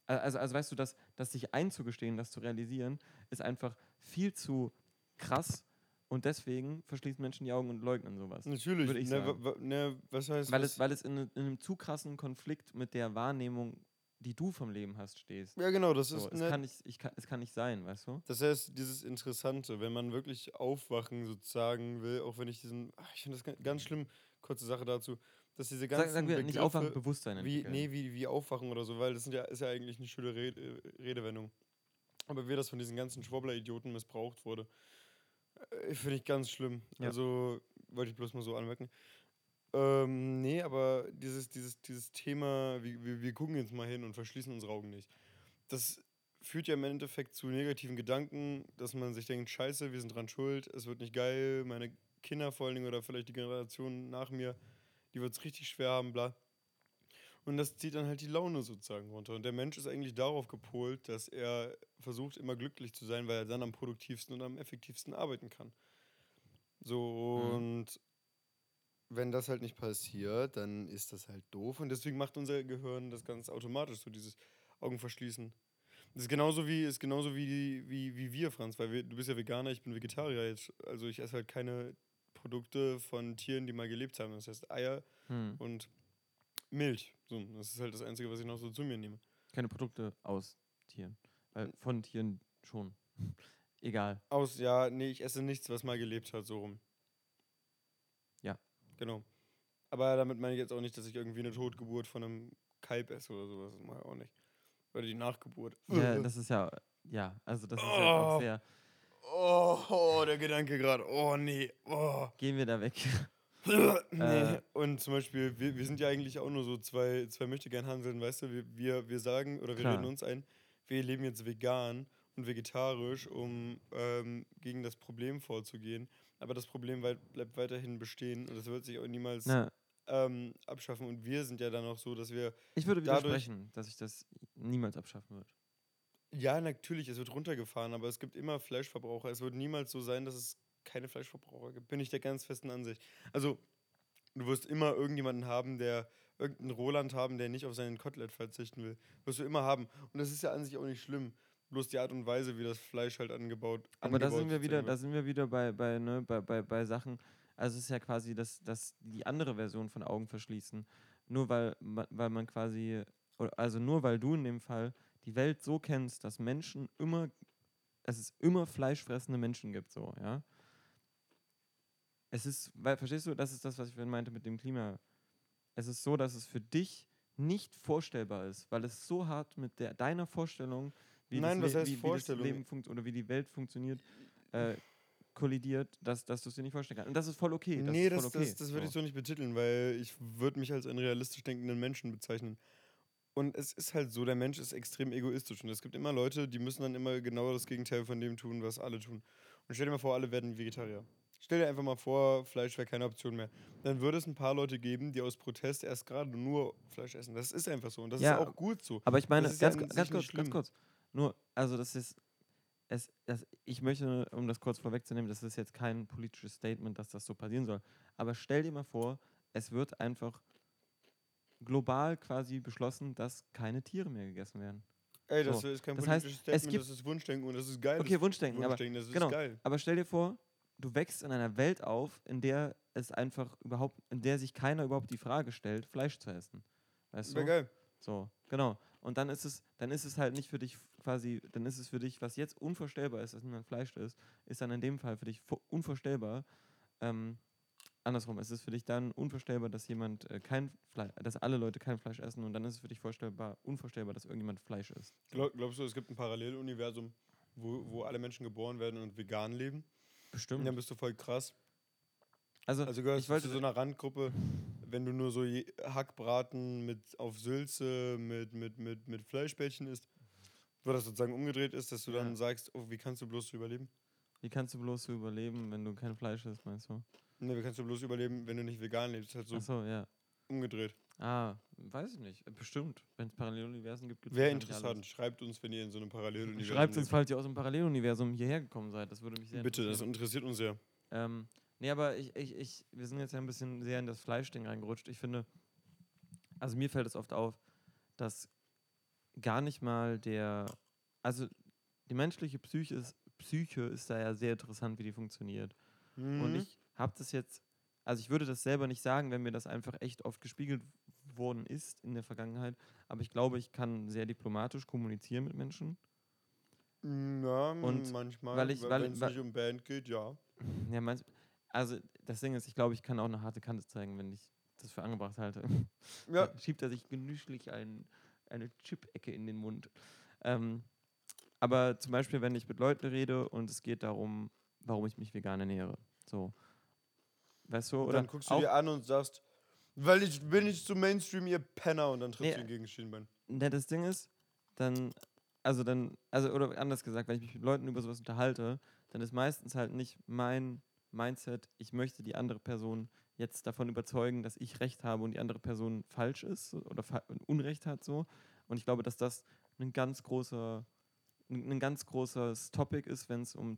also, also weißt du, dass, dass sich einzugestehen, das zu realisieren, ist einfach viel zu krass und deswegen verschließen Menschen die Augen und leugnen sowas. Natürlich. Würde ich ne, sagen. wa- ne, was heißt Weil was? es, weil es in, ne- in einem zu krassen Konflikt mit der Wahrnehmung, die du vom Leben hast, stehst. ja, genau, das So, ist. es, Ne, kann nicht, ich kann, es kann nicht sein, weißt du? das heißt, dieses Interessante, wenn man wirklich aufwachen sozusagen will, auch wenn ich diesen. Ach, ich finde das ga- ganz schlimm, kurze Sache dazu, dass diese ganzen. Sag, sagen wir nicht Begriffe, aufwachen, Bewusstsein wie, nee, wie, wie aufwachen oder so, weil das ja, ist ja eigentlich eine schöne äh, Redewendung. Aber wie das von diesen ganzen Schwobbler-Idioten missbraucht wurde, äh, finde ich ganz schlimm. Ja. Also wollte ich bloß mal so anmerken. Ähm, nee, aber dieses, dieses, dieses Thema, wir, wir, wir gucken jetzt mal hin und verschließen unsere Augen nicht. Das führt ja im Endeffekt zu negativen Gedanken, dass man sich denkt, scheiße, wir sind dran schuld, es wird nicht geil, meine Kinder vor allen Dingen oder vielleicht die Generation nach mir, die wird es richtig schwer haben, bla. Und das zieht dann halt die Laune sozusagen runter. Und der Mensch ist eigentlich darauf gepolt, dass er versucht, immer glücklich zu sein, weil er dann am produktivsten und am effektivsten arbeiten kann. So, Mhm. und wenn das halt nicht passiert, dann ist das halt doof. Und deswegen macht unser Gehirn das ganz automatisch, so dieses Augen verschließen. Das ist genauso wie, ist genauso wie, wie, wie wir, Franz, weil wir, du bist ja Veganer, ich bin Vegetarier jetzt. Also ich esse halt keine Produkte von Tieren, die mal gelebt haben. Das heißt Eier Hm. und Milch. So, das ist halt das Einzige, was ich noch so zu mir nehme. Keine Produkte aus Tieren. Weil von Tieren schon. (laughs) Egal. Aus, ja, nee, ich esse nichts, was mal gelebt hat, so rum. Ja. Genau. Aber damit meine ich jetzt auch nicht, dass ich irgendwie eine Totgeburt von einem Kalb esse oder sowas. Das mache ich auch nicht. Oder die Nachgeburt. Ja, (laughs) das ist ja, ja, also das ist ja auch Oh. sehr. Oh, oh, der Gedanke gerade. Oh, nee. Oh. Gehen wir da weg. (laughs) nee. Äh. Und zum Beispiel, wir, wir sind ja eigentlich auch nur so zwei, zwei möchte gern handeln, weißt du, wir, wir, wir sagen oder wir Klar. reden uns ein, wir leben jetzt vegan und vegetarisch, um ähm, gegen das Problem vorzugehen. Aber das Problem weit, bleibt weiterhin bestehen und es wird sich auch niemals ähm, abschaffen. Und wir sind ja dann auch so, dass wir, ich würde widersprechen, dass ich das niemals abschaffen würde. Ja, natürlich, es wird runtergefahren, aber es gibt immer Fleischverbraucher. Es wird niemals so sein, dass es keine Fleischverbraucher gibt. Bin ich der ganz festen Ansicht. Also, du wirst immer irgendjemanden haben, der irgendeinen Roland haben, der nicht auf seinen Kotelett verzichten will. Wirst du immer haben. Und das ist ja an sich auch nicht schlimm. Bloß die Art und Weise, wie das Fleisch halt angebaut Aber da sind wir wieder, da wird. sind wir wieder bei, bei, ne, bei, bei, bei Sachen. Also es ist ja quasi das, das, die andere Version von Augen verschließen. Nur weil, weil man quasi, also nur weil du in dem Fall die Welt so kennst, dass Menschen immer, dass es immer fleischfressende Menschen gibt, so, ja. Es ist, weil, verstehst du, das ist das, was ich vorhin meinte mit dem Klima. Es ist so, dass es für dich nicht vorstellbar ist, weil es so hart mit der, deiner Vorstellung, wie, Nein, das, was Le- heißt wie, wie das? Leben funkt oder wie die Welt funktioniert, äh, kollidiert, dass, dass du es dir nicht vorstellen kannst. Und das ist voll okay. Das nee, ist das, voll okay. das, das würde ich so nicht betiteln, weil ich würde mich als einen realistisch denkenden Menschen bezeichnen. Und es ist halt so, der Mensch ist extrem egoistisch. Und es gibt immer Leute, die müssen dann immer genau das Gegenteil von dem tun, was alle tun. Und stell dir mal vor, alle werden Vegetarier. Stell dir einfach mal vor, Fleisch wäre keine Option mehr. Dann würde es ein paar Leute geben, die aus Protest erst gerade nur Fleisch essen. Das ist einfach so. Und das Ja, ist auch gut so. Aber ich meine, ist ja ganz, ganz kurz, ganz kurz. Nur, also das ist, es, das, ich möchte, um das kurz vorwegzunehmen, das ist jetzt kein politisches Statement, dass das so passieren soll. Aber stell dir mal vor, es wird einfach global quasi beschlossen, dass keine Tiere mehr gegessen werden. Ey, das So, ist kein das heißt, politisches es Statement, gibt- das ist Wunschdenken und das ist geil. Okay, Wunschdenken, aber Wunschdenken, das ist genau. geil. Aber stell dir vor, du wächst in einer Welt auf, in der es einfach überhaupt, in der sich keiner überhaupt die Frage stellt, Fleisch zu essen. Weißt Wäre du? geil. So, genau. Und dann ist es, dann ist es halt nicht für dich quasi, dann ist es für dich, was jetzt unvorstellbar ist, dass niemand Fleisch isst, ist dann in dem Fall für dich vo- unvorstellbar. Ähm, andersrum, es ist für dich dann unvorstellbar, dass jemand äh, kein Fleisch, dass alle Leute kein Fleisch essen und dann ist es für dich vorstellbar, unvorstellbar, dass irgendjemand Fleisch isst. Glaub, glaubst du, es gibt ein Paralleluniversum, wo, wo alle Menschen geboren werden und vegan leben? Bestimmt. Dann bist du voll krass. also, Also gehörst ich wollte, zu so einer Randgruppe, wenn du nur so Hackbraten mit auf Sülze mit, mit, mit, mit Fleischbällchen isst, wo das sozusagen umgedreht ist, dass du dann Ja. sagst, oh, wie kannst du bloß so überleben? Wie kannst du bloß so überleben, wenn du kein Fleisch isst, meinst du? Ne, wie kannst du bloß überleben, wenn du nicht vegan lebst? Halt so Achso, ja. umgedreht. Ah, weiß ich nicht. Bestimmt. Wenn es Paralleluniversen gibt, gibt's Wäre wahrscheinlich alles. interessant. Schreibt uns, wenn ihr in so einem Paralleluniversum Schreibt uns, falls ihr aus dem Paralleluniversum hierher gekommen seid. Das würde mich sehr Bitte, das interessiert uns sehr. Ähm, nee, aber ich, ich, ich, wir sind jetzt ja ein bisschen sehr in das Fleischding reingerutscht. Ich finde, also mir fällt es oft auf, dass gar nicht mal der, also die menschliche Psyche ist, Psyche ist da ja sehr interessant, wie die funktioniert. Und Mhm. ich habe das jetzt, also ich würde das selber nicht sagen, wenn mir das einfach echt oft gespiegelt worden ist in der Vergangenheit, aber ich glaube, ich kann sehr diplomatisch kommunizieren mit Menschen. Ja, Und manchmal, weil ich- weil, wenn es nicht um Band geht, ja. Ja, meinst, also das Ding ist, ich glaube, ich kann auch eine harte Kante zeigen, wenn ich das für angebracht halte. Ja, (laughs) schiebt er sich genüsslich ein, eine Chip-Ecke in den Mund. Ähm, aber zum Beispiel, wenn ich mit Leuten rede und es geht darum, warum ich mich vegan ernähre. So. Weißt du? Oder dann guckst du dir an und sagst, weil ich bin nicht zu Mainstream, ihr Penner, und dann trittst Nee. du ihn gegen das Schienbein. Ne, das Ding ist, dann, also dann, also, oder anders gesagt, wenn ich mich mit Leuten über sowas unterhalte, dann ist meistens halt nicht mein Mindset, ich möchte die andere Person jetzt davon überzeugen, dass ich recht habe und die andere Person falsch ist oder Unrecht hat so. Und ich glaube, dass das ein ganz großer, ein ganz großes Topic ist, wenn es um,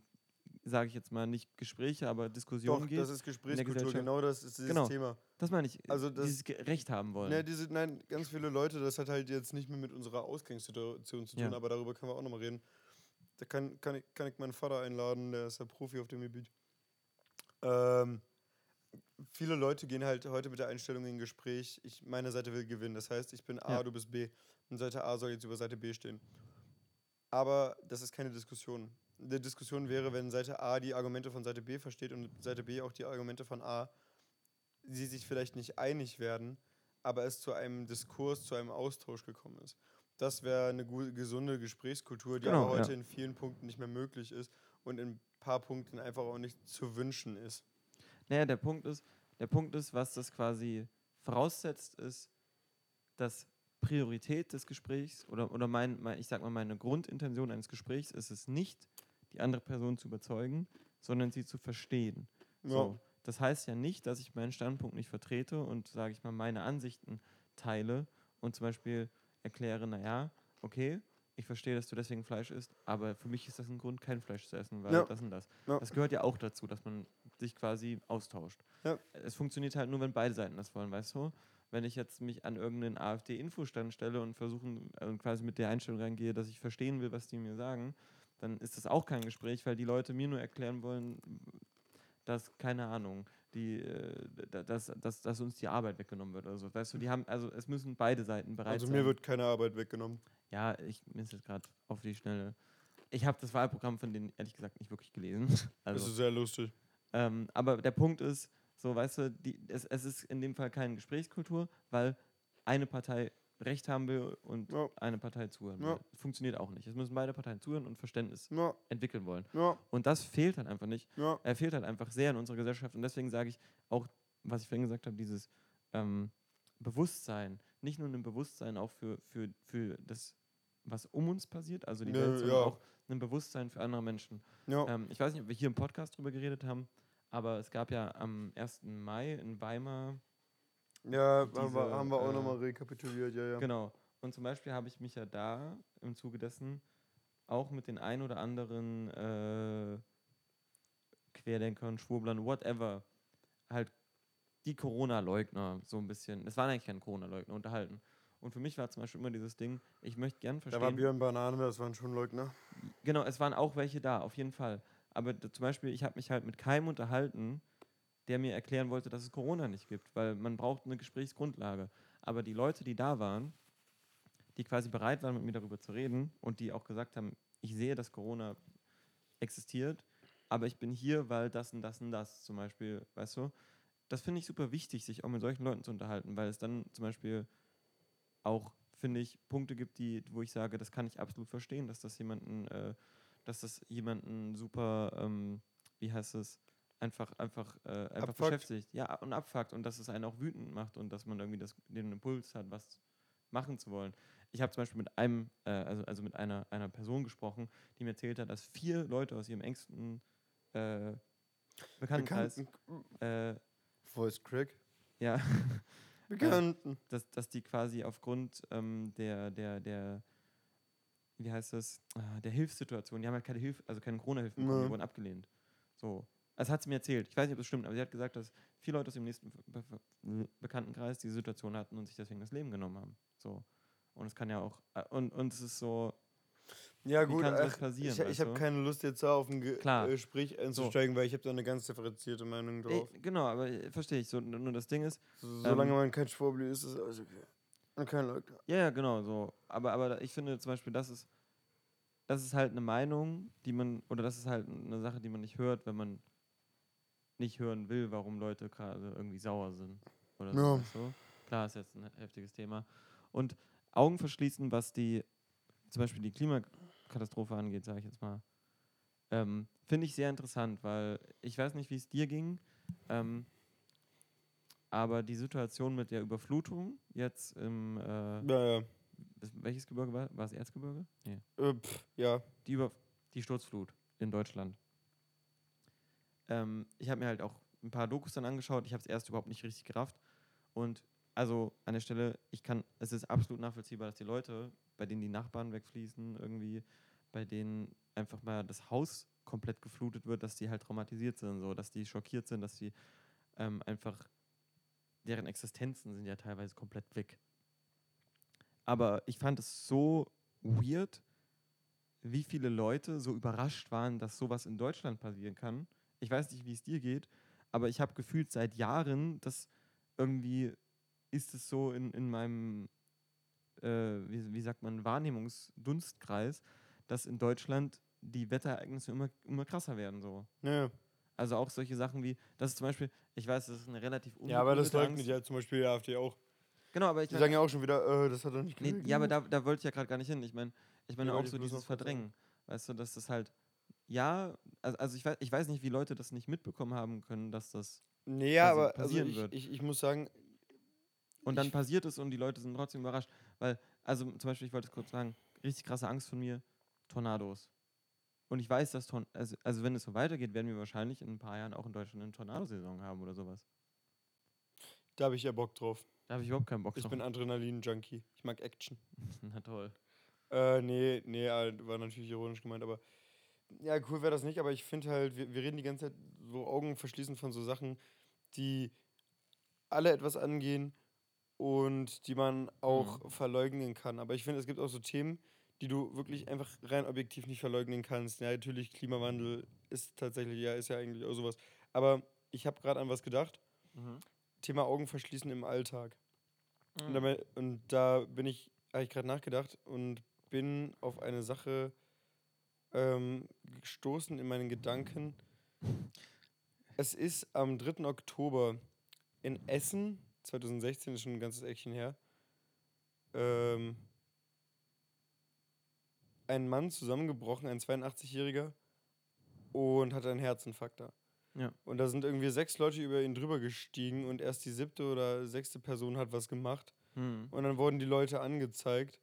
sage ich jetzt mal, nicht Gespräche, aber Diskussionen Doch, geht. das ist Gesprächskultur, genau das ist dieses Genau. Thema. Das meine ich, Also das- dieses Recht haben wollen. Ne, diese, nein, ganz viele Leute, das hat halt jetzt nicht mehr mit unserer Ausgangssituation zu tun, Ja. aber darüber können wir auch nochmal reden. Da kann, kann, ich, kann ich meinen Vater einladen, der ist ja Profi auf dem Gebiet. Ähm, viele Leute gehen halt heute mit der Einstellung in ein Gespräch, ich, meine Seite will gewinnen. Das heißt, ich bin A, Ja. du bist B. Und Seite A soll jetzt über Seite B stehen. Aber das ist keine Diskussion. Eine Diskussion wäre, wenn Seite A die Argumente von Seite B versteht und Seite B auch die Argumente von A, sie sich vielleicht nicht einig werden, aber es zu einem Diskurs, zu einem Austausch gekommen ist. Das wäre eine gesunde Gesprächskultur, die Genau, aber heute ja. in vielen Punkten nicht mehr möglich ist und in ein paar Punkten einfach auch nicht zu wünschen ist. Naja, der Punkt ist, der Punkt ist, was das quasi voraussetzt, ist, dass Priorität des Gesprächs oder, oder mein, mein, ich sag mal, meine Grundintention eines Gesprächs ist es nicht, die andere Person zu überzeugen, sondern sie zu verstehen. So. Das heißt ja nicht, dass ich meinen Standpunkt nicht vertrete und, sage ich mal, meine Ansichten teile und zum Beispiel erkläre, naja, okay, ich verstehe, dass du deswegen Fleisch isst, aber für mich ist das ein Grund, kein Fleisch zu essen, weil Ja. das und das. Ja. Das gehört ja auch dazu, dass man sich quasi austauscht. Ja. Es funktioniert halt nur, wenn beide Seiten das wollen, weißt du? Wenn ich jetzt mich an irgendeinen AfD-Infostand stelle und versuchen äh, quasi mit der Einstellung reingehe, dass ich verstehen will, was die mir sagen, dann ist das auch kein Gespräch, weil die Leute mir nur erklären wollen, dass, keine Ahnung, die, äh, da- dass, dass, dass uns die Arbeit weggenommen wird oder so. Weißt du, die haben, also es müssen beide Seiten bereit Also sein. mir wird keine Arbeit weggenommen. Ja, ich ist jetzt gerade auf die Schnelle. Ich habe das Wahlprogramm von denen ehrlich gesagt nicht wirklich gelesen. (laughs) Das Also, ist sehr lustig. ähm, aber der Punkt ist, so weißt du, die, es, es ist in dem Fall keine Gesprächskultur, weil eine Partei Recht haben will und Ja. eine Partei zuhören Ja. will. Funktioniert auch nicht. Es müssen beide Parteien zuhören und Verständnis Ja, entwickeln wollen. ja, Und das fehlt halt einfach nicht. ja. Er fehlt halt einfach sehr in unserer Gesellschaft. Und deswegen sage ich auch, was ich vorhin gesagt habe, dieses ähm, Bewusstsein, nicht nur ein Bewusstsein auch für, für, für das, was um uns passiert, also die Welt, sondern ja. auch ein Bewusstsein für andere Menschen. ja. Ähm, ich weiß nicht, ob wir hier im Podcast drüber geredet haben, aber es gab ja am 1. Mai in Weimar, ja haben, diese, wir, haben wir auch äh, nochmal rekapituliert, ja, ja. genau. Und zum Beispiel habe ich mich ja da im Zuge dessen auch mit den ein oder anderen äh, Querdenkern, Schwurblern, whatever, halt die Corona-Leugner so ein bisschen, es waren eigentlich keine Corona-Leugner, unterhalten. Und für mich war zum Beispiel immer dieses Ding, ich möchte gern Da war verstehen. Björn Banane, das waren schon Leugner. Genau, es waren auch welche da, auf jeden Fall. Aber zum Beispiel, ich habe mich halt mit keinem unterhalten, der mir erklären wollte, dass es Corona nicht gibt, weil man braucht eine Gesprächsgrundlage. Aber die Leute, die da waren, die quasi bereit waren, mit mir darüber zu reden und die auch gesagt haben, ich sehe, dass Corona existiert, aber ich bin hier, weil das und das und das zum Beispiel, weißt du? Das finde ich super wichtig, sich auch mit solchen Leuten zu unterhalten, weil es dann zum Beispiel auch, finde ich, Punkte gibt, die, wo ich sage, das kann ich absolut verstehen, dass das jemanden, äh, dass das jemanden super, ähm, wie heißt es, einfach, einfach, äh, einfach Abfuckt. beschäftigt. Ja, und abfuckt und dass es einen auch wütend macht und dass man irgendwie das, den Impuls hat, was machen zu wollen. Ich habe zum Beispiel mit einem, äh, also, also mit einer, einer Person gesprochen, die mir erzählt hat, dass vier Leute aus ihrem engsten äh, Bekanntenkreis, Bekannten. äh, Voice Crack. ja, (laughs) Bekannten. dass, dass die quasi aufgrund ähm, der, der, der, wie heißt das, ah, der Hilfssituation, die haben halt keine Hilfe, also keine Corona-Hilfe bekommen, die wurden abgelehnt. So. Das hat sie mir erzählt. Ich weiß nicht, ob das stimmt, aber sie hat gesagt, dass viele Leute aus ihrem nächsten Be Be Bekanntenkreis diese Situation hatten und sich deswegen das Leben genommen haben. So. Und es kann ja auch, äh, und, und es ist so, Ja, gut, ach, passieren, ich, ich habe keine Lust, jetzt da auf ein Ge Klar. äh, Gespräch einzusteigen, weil ich habe da eine ganz differenzierte Meinung drauf. ey, genau, aber äh, verstehe ich. So, nur das Ding ist, So, solange ähm, man kein Schwurbli ist, ist alles okay. Kein Leugner. Ja, ja, genau, so. Aber, aber ich finde zum Beispiel, das ist, das ist halt eine Meinung, die man, oder das ist halt eine Sache, die man nicht hört, wenn man nicht hören will, warum Leute gerade irgendwie sauer sind. Oder so, Ja. du? Klar, ist jetzt ein heftiges Thema. Und Augen verschließen, was die, zum Beispiel die Klimakatastrophe angeht, sage ich jetzt mal, ähm, finde ich sehr interessant, weil ich weiß nicht, wie es dir ging, ähm, aber die Situation mit der Überflutung jetzt im, äh, Ja, ja. das, welches Gebirge war? War es Erzgebirge? Nee. Äh, pff, ja. Die, Über die Sturzflut in Deutschland. Ähm, ich habe mir halt auch ein paar Dokus dann angeschaut. Ich habe es erst überhaupt nicht richtig gerafft. Und also an der Stelle, ich kann, es ist absolut nachvollziehbar, dass die Leute, bei denen die Nachbarn wegfließen, irgendwie, bei denen einfach mal das Haus komplett geflutet wird, dass die halt traumatisiert sind, so, dass die schockiert sind, dass die ähm, einfach, deren Existenzen sind ja teilweise komplett weg. Aber ich fand es so weird, wie viele Leute so überrascht waren, dass sowas in Deutschland passieren kann. Ich weiß nicht, wie es dir geht, aber ich habe gefühlt seit Jahren, dass irgendwie ist es so in, in meinem, äh, wie, wie sagt man, Wahrnehmungsdunstkreis, dass in Deutschland die Wetterereignisse immer, immer krasser werden. So. Ja, Also auch solche Sachen wie, das ist zum Beispiel, ich weiß, das ist eine relativ ja aber das leugnet ja zum Beispiel die AfD auch. Genau, aber ich Die mein- sagen ja auch schon wieder, äh, das hat er nicht Nee, ja, aber da, da wollte ich ja gerade gar nicht hin. Ich meine, ich meine Ja, auch so dieses. Verdrängen. Weißt du, dass das halt, ja, also, also ich, weiß, ich weiß nicht, wie Leute das nicht mitbekommen haben können, dass das. Nee, ja, quasi aber also passieren ich, wird. ich, ich muss sagen, Und dann passiert es und die Leute sind trotzdem überrascht. Weil, also zum Beispiel, ich wollte es kurz sagen, richtig krasse Angst von mir, Tornados. Und ich weiß, dass, Torn also, also wenn es so weitergeht, werden wir wahrscheinlich in ein paar Jahren auch in Deutschland eine Tornadosaison haben oder sowas. da habe ich ja Bock drauf. Da habe ich überhaupt keinen Bock Ich drauf. bin Adrenalin-Junkie. Ich mag Action. (laughs) Na toll. Äh, nee, nee, äh, war natürlich ironisch gemeint, aber ja, cool wäre das nicht, aber ich finde halt, wir, wir reden die ganze Zeit so Augen verschließen von so Sachen, die alle etwas angehen und die man auch verleugnen kann. Aber ich finde, es gibt auch so Themen, die du wirklich einfach rein objektiv nicht verleugnen kannst. Ja, natürlich, Klimawandel ist tatsächlich, ja, ist ja eigentlich auch sowas. Aber ich habe gerade an was gedacht. Mhm. Thema Augen verschließen im Alltag. Und, dabei, und da bin ich, habe ich gerade nachgedacht und bin auf eine Sache ähm, gestoßen in meinen Gedanken. Es ist am 3. Oktober in Essen, 2016 ist schon ein ganzes Eckchen her, ähm, ein Mann zusammengebrochen, ein 82-Jähriger, und hatte einen Herzinfarkt da. Ja. Und da sind irgendwie sechs Leute über ihn drüber gestiegen und erst die siebte oder sechste Person hat was gemacht. Hm. Und dann wurden die Leute angezeigt.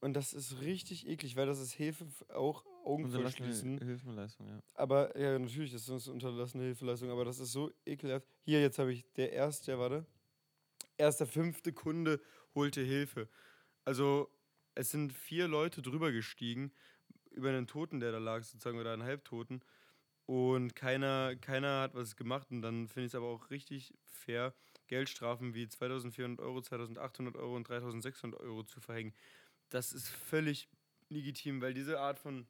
Und das ist richtig eklig, weil das ist Hilfe auch Augen verschließen. Hilfeleistung, ja. Aber ja, natürlich ist das unterlassene Hilfeleistung, aber das ist so ekelhaft. Hier, jetzt habe ich der erste, warte. Erster fünfte Kunde holte Hilfe. Also, es sind vier Leute drüber gestiegen über einen Toten, der da lag, sozusagen, oder einen Halbtoten. Und keiner, keiner hat was gemacht. Und dann finde ich es aber auch richtig fair, Geldstrafen wie 2400 Euro, 2800 Euro und 3600 Euro zu verhängen. Das ist völlig legitim, weil diese Art von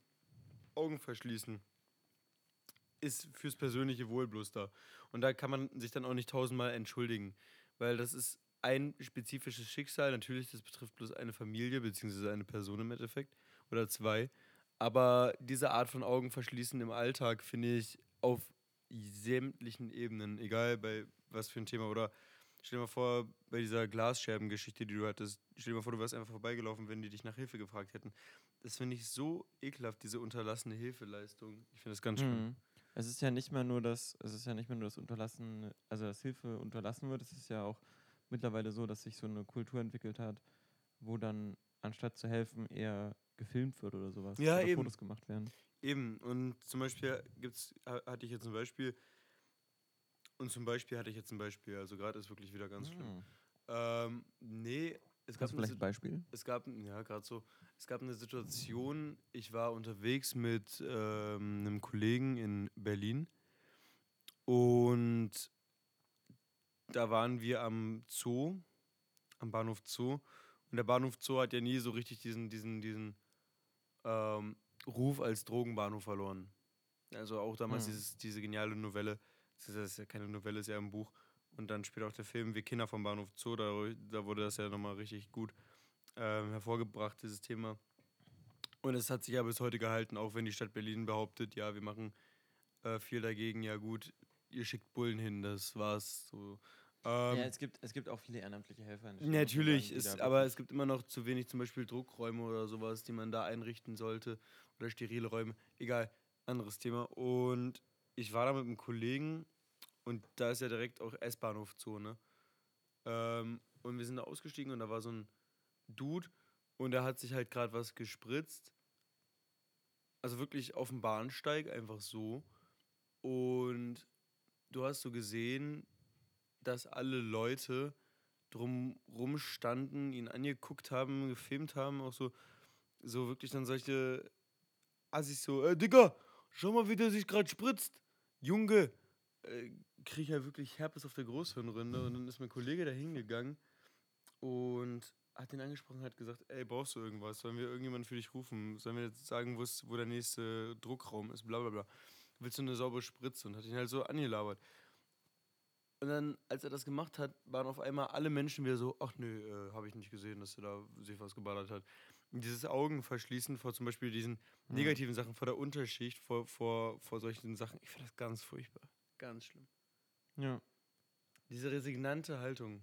Augen verschließen ist fürs persönliche Wohl bloß da. Und da kann man sich dann auch nicht tausendmal entschuldigen, weil das ist ein spezifisches Schicksal. Natürlich, das betrifft bloß eine Familie, beziehungsweise eine Person im Endeffekt oder zwei. Aber diese Art von Augen verschließen im Alltag finde ich auf sämtlichen Ebenen, egal bei was für ein Thema oder stell dir mal vor, bei dieser Glasscherbengeschichte, die du hattest, stell dir mal vor, du wärst einfach vorbeigelaufen, wenn die dich nach Hilfe gefragt hätten. Das finde ich so ekelhaft, diese unterlassene Hilfeleistung. Ich finde das ganz schlimm. Mhm. Es ist ja nicht mehr nur das, es ist ja nicht mehr nur das Unterlassen, also dass Hilfe unterlassen wird, es ist ja auch mittlerweile so, dass sich so eine Kultur entwickelt hat, wo dann anstatt zu helfen eher gefilmt wird oder sowas. Ja, oder eben. Fotos gemacht werden. Eben, und zum Beispiel gibt's, ha- hatte ich jetzt ein Beispiel, und zum Beispiel hatte ich jetzt ein Beispiel, also gerade ist wirklich wieder ganz schlimm. Mhm. Ähm, nee, es gab, vielleicht ein Beispiel? es gab, ja, gerade so, es gab eine Situation, ich war unterwegs mit ähm, einem Kollegen in Berlin und da waren wir am Zoo, am Bahnhof Zoo. Und der Bahnhof Zoo hat ja nie so richtig diesen, diesen, diesen ähm, Ruf als Drogenbahnhof verloren. Also auch damals Hm. dieses, diese geniale Novelle, das ist- ja keine Novelle, ist ja ein Buch. Und dann später auch der Film Wir Kinder vom Bahnhof Zoo, da, da wurde das ja nochmal richtig gut ähm, hervorgebracht, dieses Thema. Und es hat sich ja bis heute gehalten, auch wenn die Stadt Berlin behauptet, ja, wir machen äh, viel dagegen, ja gut, ihr schickt Bullen hin, das war's so. Ähm, ja, es gibt, es gibt auch viele ehrenamtliche Helfer. in der Natürlich, sagen, ist, aber es gibt immer noch zu wenig zum Beispiel Druckräume oder sowas, die man da einrichten sollte. Oder sterile Räume. Egal, anderes Thema. Und ich war da mit einem Kollegen und da ist ja direkt auch S-Bahnhof Zoo, ne? Ähm, und wir sind da ausgestiegen und da war so ein Dude und der hat sich halt gerade was gespritzt. Also wirklich auf dem Bahnsteig, einfach so. Und du hast so gesehen, dass alle Leute drumrum standen, ihn angeguckt haben, gefilmt haben, auch so, so wirklich dann solche Assis so, äh, Digga, schau mal, wie der sich gerade spritzt. Junge, äh, krieg ich ja wirklich Herpes auf der Großhirnrinde und dann ist mein Kollege da hingegangen und hat ihn angesprochen, hat gesagt, ey, brauchst du irgendwas? Sollen wir irgendjemanden für dich rufen? Sollen wir jetzt sagen, wo der nächste Druckraum ist? Bla bla bla. Willst du eine saubere Spritze? Und hat ihn halt so angelabert. Und dann, als er das gemacht hat, waren auf einmal alle Menschen wieder so, ach nö, äh, habe ich nicht gesehen, dass er da sich was geballert hat. Und dieses Augenverschließen vor zum Beispiel diesen Ja. negativen Sachen, vor der Unterschicht, vor, vor, vor solchen Sachen, ich finde das ganz furchtbar. Ganz schlimm. Ja. Diese resignante Haltung,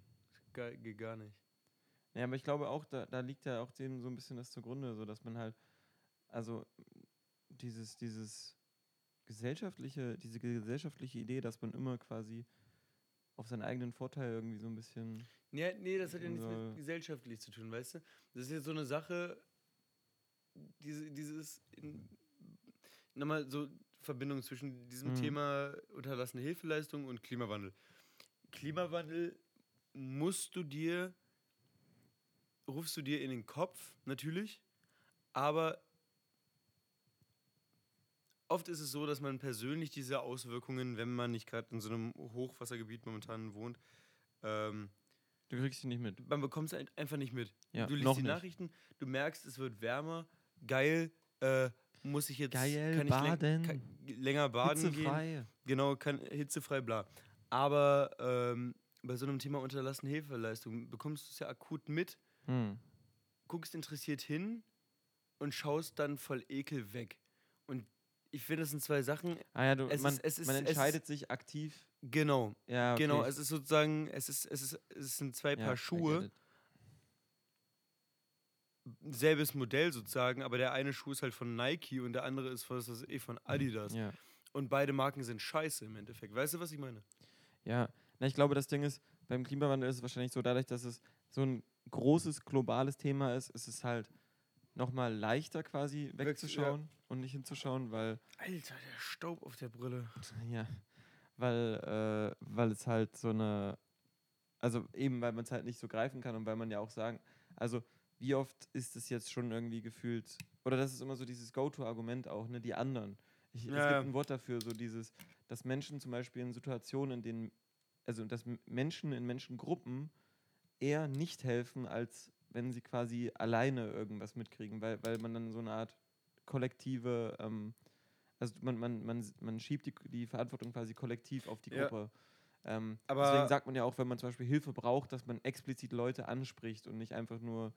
ge- geht gar nicht. Ja, aber ich glaube auch, da, da liegt ja auch dem so ein bisschen das zugrunde, so dass man halt, also dieses, dieses gesellschaftliche, diese gesellschaftliche Idee, dass man immer quasi auf seinen eigenen Vorteil irgendwie so ein bisschen. Ja, nee, das hat ja nichts mit gesellschaftlich zu tun, weißt du? Das ist jetzt so eine Sache, diese, dieses, in, nochmal so Verbindung zwischen diesem Mhm. Thema unterlassene Hilfeleistung und Klimawandel. Klimawandel musst du dir, rufst du dir in den Kopf, natürlich, aber oft ist es so, dass man persönlich diese Auswirkungen, wenn man nicht gerade in so einem Hochwassergebiet momentan wohnt, ähm, Du kriegst sie nicht mit. man bekommt es ein- einfach nicht mit. Ja, du liest die nicht. Nachrichten, du merkst, es wird wärmer, geil, äh, muss ich jetzt Geil, kann ich läng- baden. kann, länger baden gehen. Hitzefrei. Genau, kann hitzefrei, bla. Aber ähm, bei so einem Thema unterlassene Hilfeleistung bekommst du es ja akut mit, Hm. guckst interessiert hin und schaust dann voll Ekel weg. Und ich finde, das sind zwei Sachen. Ah ja, du, Es man, ist- es ist- man es ist- entscheidet sich aktiv. Genau, Ja, okay, genau. Es ist sozusagen, es ist, es ist, es sind zwei ja, Paar Schuhe. selbes Modell sozusagen, aber der eine Schuh ist halt von Nike und der andere ist von, weiß ich, von Adidas. Ja. Und beide Marken sind scheiße im Endeffekt. Weißt du, was ich meine? Ja, na, ich glaube, das Ding ist, beim Klimawandel ist es wahrscheinlich so, dadurch, dass es so ein großes globales Thema ist, ist es halt nochmal leichter quasi ja. Und nicht hinzuschauen, weil, Alter, der Staub auf der Brille. ja, weil, äh, weil es halt so eine, also eben, weil man es halt nicht so greifen kann und weil man ja auch sagen, also wie oft ist es jetzt schon irgendwie gefühlt, oder das ist immer so dieses Go-To-Argument auch, ne, die anderen. Ich, es Ja, ja. gibt ein Wort dafür, so dieses, dass Menschen zum Beispiel in Situationen, in denen, also dass Menschen in Menschengruppen eher nicht helfen, als wenn sie quasi alleine irgendwas mitkriegen, weil, weil man dann so eine Art kollektive, ähm, also man, man, man, man schiebt die, die Verantwortung quasi kollektiv auf die Ja. Gruppe. Ähm, Aber- deswegen sagt man ja auch, wenn man zum Beispiel Hilfe braucht, dass man explizit Leute anspricht und nicht einfach nur,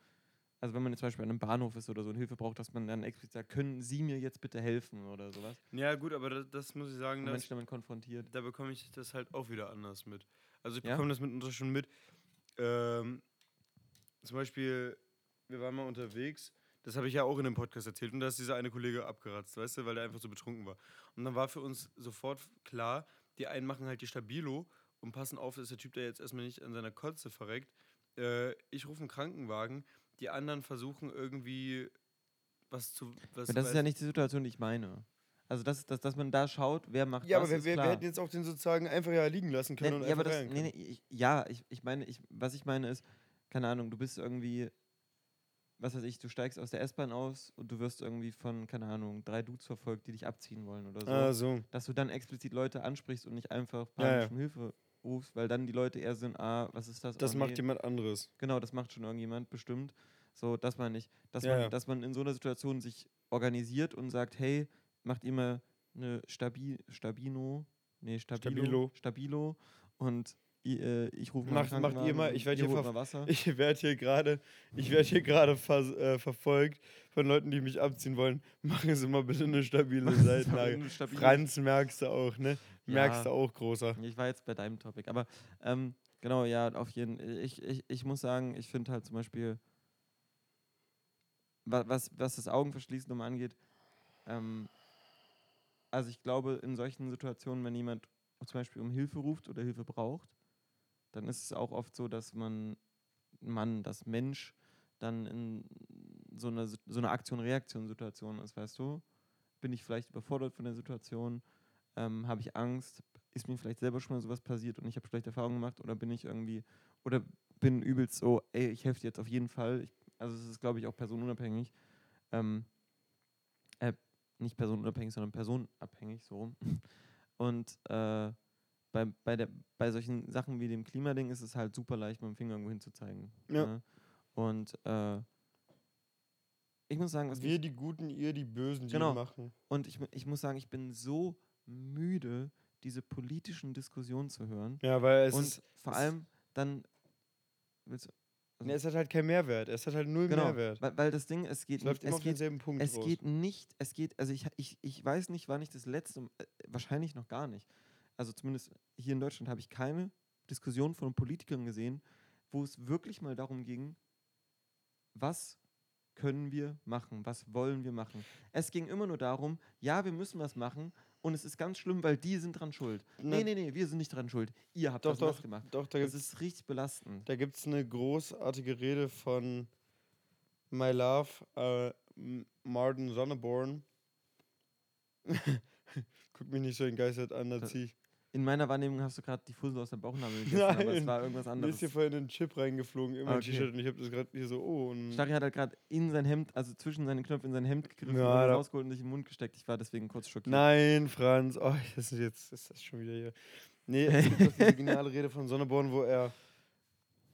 also wenn man jetzt zum Beispiel an einem Bahnhof ist oder so und Hilfe braucht, dass man dann explizit sagt, können Sie mir jetzt bitte helfen oder sowas. Ja, gut, aber das, das muss ich sagen, dass, Menschen damit konfrontiert. da bekomme ich das halt auch wieder anders mit. Also ich Ja? bekomme das mitunter schon mit. Ähm, zum Beispiel, wir waren mal unterwegs, das habe ich ja auch in dem Podcast erzählt, und da ist dieser eine Kollege abgeratzt, weißt du, weil der einfach so betrunken war. Und dann war für uns sofort klar, die einen machen halt die Stabilo und passen auf, dass der Typ da jetzt erstmal nicht an seiner Kotze verreckt. Äh, ich rufe einen Krankenwagen, die anderen versuchen irgendwie was zu. Was, das ist ja nicht die Situation, die ich meine. Also, das, dass, dass man da schaut, wer macht Ja, was, aber wir, wir, hätten jetzt auch den sozusagen einfach ja liegen lassen können. Nee, und ja, aber das, nee, nee, ich, ja, ich, ich meine, ich, was ich meine ist, keine Ahnung, du bist irgendwie, was weiß ich, du steigst aus der S-Bahn aus und du wirst irgendwie von, keine Ahnung, drei Dudes verfolgt, die dich abziehen wollen oder so. Ah, so. Dass du dann explizit Leute ansprichst und nicht einfach Ja, ja. panisch um Hilfe rufst, weil dann die Leute eher sind, ah, was ist das? Das oh, macht nee. jemand anderes. Genau, das macht schon irgendjemand bestimmt. So, das meine ich. Dass, Ja, man, ja. dass man in so einer Situation sich organisiert und sagt, hey, macht mal eine Stabi, Stabino, nee, Stabilo, Stabilo. Stabilo und i- äh, ich rufe mal Macht- macht ihr mal, ich werd ihr hier ver-. (laughs) Ich werde hier gerade, ich werde gerade ver äh, verfolgt von Leuten, die mich abziehen wollen. Machen Sie mal bitte eine stabile (laughs) Seitenlage. Franz merkst du auch, ne? Merkst Ja. du auch, großer. Ich war jetzt bei deinem Topic, aber ähm, genau, ja, auf jeden ich, ich, ich muss sagen, ich finde halt zum Beispiel, wa- was, was das Augenverschließen um angeht, ähm, also ich glaube, in solchen Situationen, wenn jemand zum Beispiel um Hilfe ruft oder Hilfe braucht, dann ist es auch oft so, dass man, man, das Mensch dann in so einer so eine Aktion-Reaktion-Situation ist, weißt du? Bin ich vielleicht überfordert von der Situation? Ähm, Habe ich Angst? Ist mir vielleicht selber schon mal sowas passiert und ich habe schlechte Erfahrungen gemacht? Oder bin ich irgendwie, oder bin übelst so, ey, ich helfe dir jetzt auf jeden Fall. Ich, also es ist, glaube ich, auch personenunabhängig. Ähm, äh, nicht personenunabhängig, sondern personenabhängig, so. (laughs) Und äh, bei, bei, der, bei solchen Sachen wie dem Klimading ist es halt super leicht, mit dem Finger irgendwo hinzuzeigen. Ja. Ne? Und äh, ich muss sagen, was Wir die Guten, ihr die Bösen, die Genau. machen. und ich, ich muss sagen, ich bin so müde, diese politischen Diskussionen zu hören. Ja, weil es und ist. vor allem dann. Willst du, Ne, es hat halt keinen Mehrwert. Es hat halt null genau, Mehrwert. weil, weil das Ding, es geht Es läuft nicht, immer es geht, denselben Punkt es raus. geht nicht, es geht, also ich, ich, ich weiß nicht, wann ich das letzte, äh, wahrscheinlich noch gar nicht. Also zumindest hier in Deutschland habe ich keine Diskussion von Politikern gesehen, wo es wirklich mal darum ging, was können wir machen, was wollen wir machen. Es ging immer nur darum, ja, wir müssen was machen und es ist ganz schlimm, weil die sind dran schuld. Na, Nee, nee, nee, wir sind nicht dran schuld. Ihr habt Doch, das doch, gemacht. doch, da Das ist richtig belastend. Da gibt es eine großartige Rede von My Love, äh, Martin Sonneborn. (laughs) Guck mich nicht so entgeistert an, da Das- zieh ich. In meiner Wahrnehmung hast du gerade die Fussel aus der Bauchnabel gegessen, aber es Nein, war irgendwas Mir anderes. ist hier vorhin ein Chip reingeflogen in mein Okay. T-Shirt und ich habe das gerade hier so, oh. Und Stari hat halt gerade in sein Hemd, also zwischen seinen Knöpfen in sein Hemd gegriffen, Ja, und rausgeholt und sich den Mund gesteckt. Ich war deswegen kurz schockiert. Nein, Franz. Oh, das ist jetzt das ist schon wieder hier. Nee, es gibt doch diese geniale Rede von Sonneborn, wo er.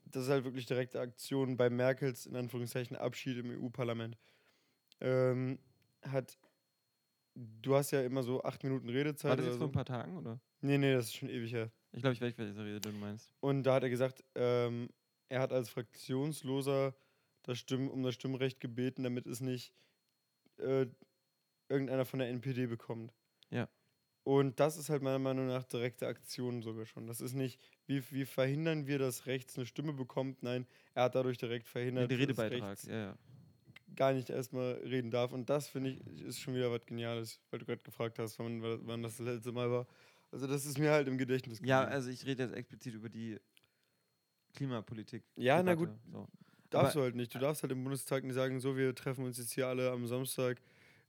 Das ist halt wirklich direkte Aktion bei Merkels, in Anführungszeichen, Abschied im EU-Parlament. Ähm, hat. Du hast ja immer so acht Minuten Redezeit. War das jetzt vor so. ein paar Tagen, oder? Nee, nee, das ist schon ewig her. Ich glaube, ich weiß, welche Rede du meinst. Und da hat er gesagt, ähm, er hat als Fraktionsloser das Stimm um das Stimmrecht gebeten, damit es nicht äh, irgendeiner von der NPD bekommt. Ja. Und das ist halt meiner Meinung nach direkte Aktion sogar schon. Das ist nicht, wie, wie verhindern wir, dass rechts eine Stimme bekommt? Nein, er hat dadurch direkt verhindert, der dass rechts ja, ja. gar nicht erstmal reden darf. Und das finde ich ist schon wieder was Geniales, weil du gerade gefragt hast, wann, wann das das letzte Mal war. Also das ist mir halt im Gedächtnis Ja, geblieben. also ich rede jetzt explizit über die Klimapolitik. Ja, na Debatte, gut, So. Darfst aber- du halt nicht. Du darfst halt im Bundestag nicht sagen, so, wir treffen uns jetzt hier alle am Samstag.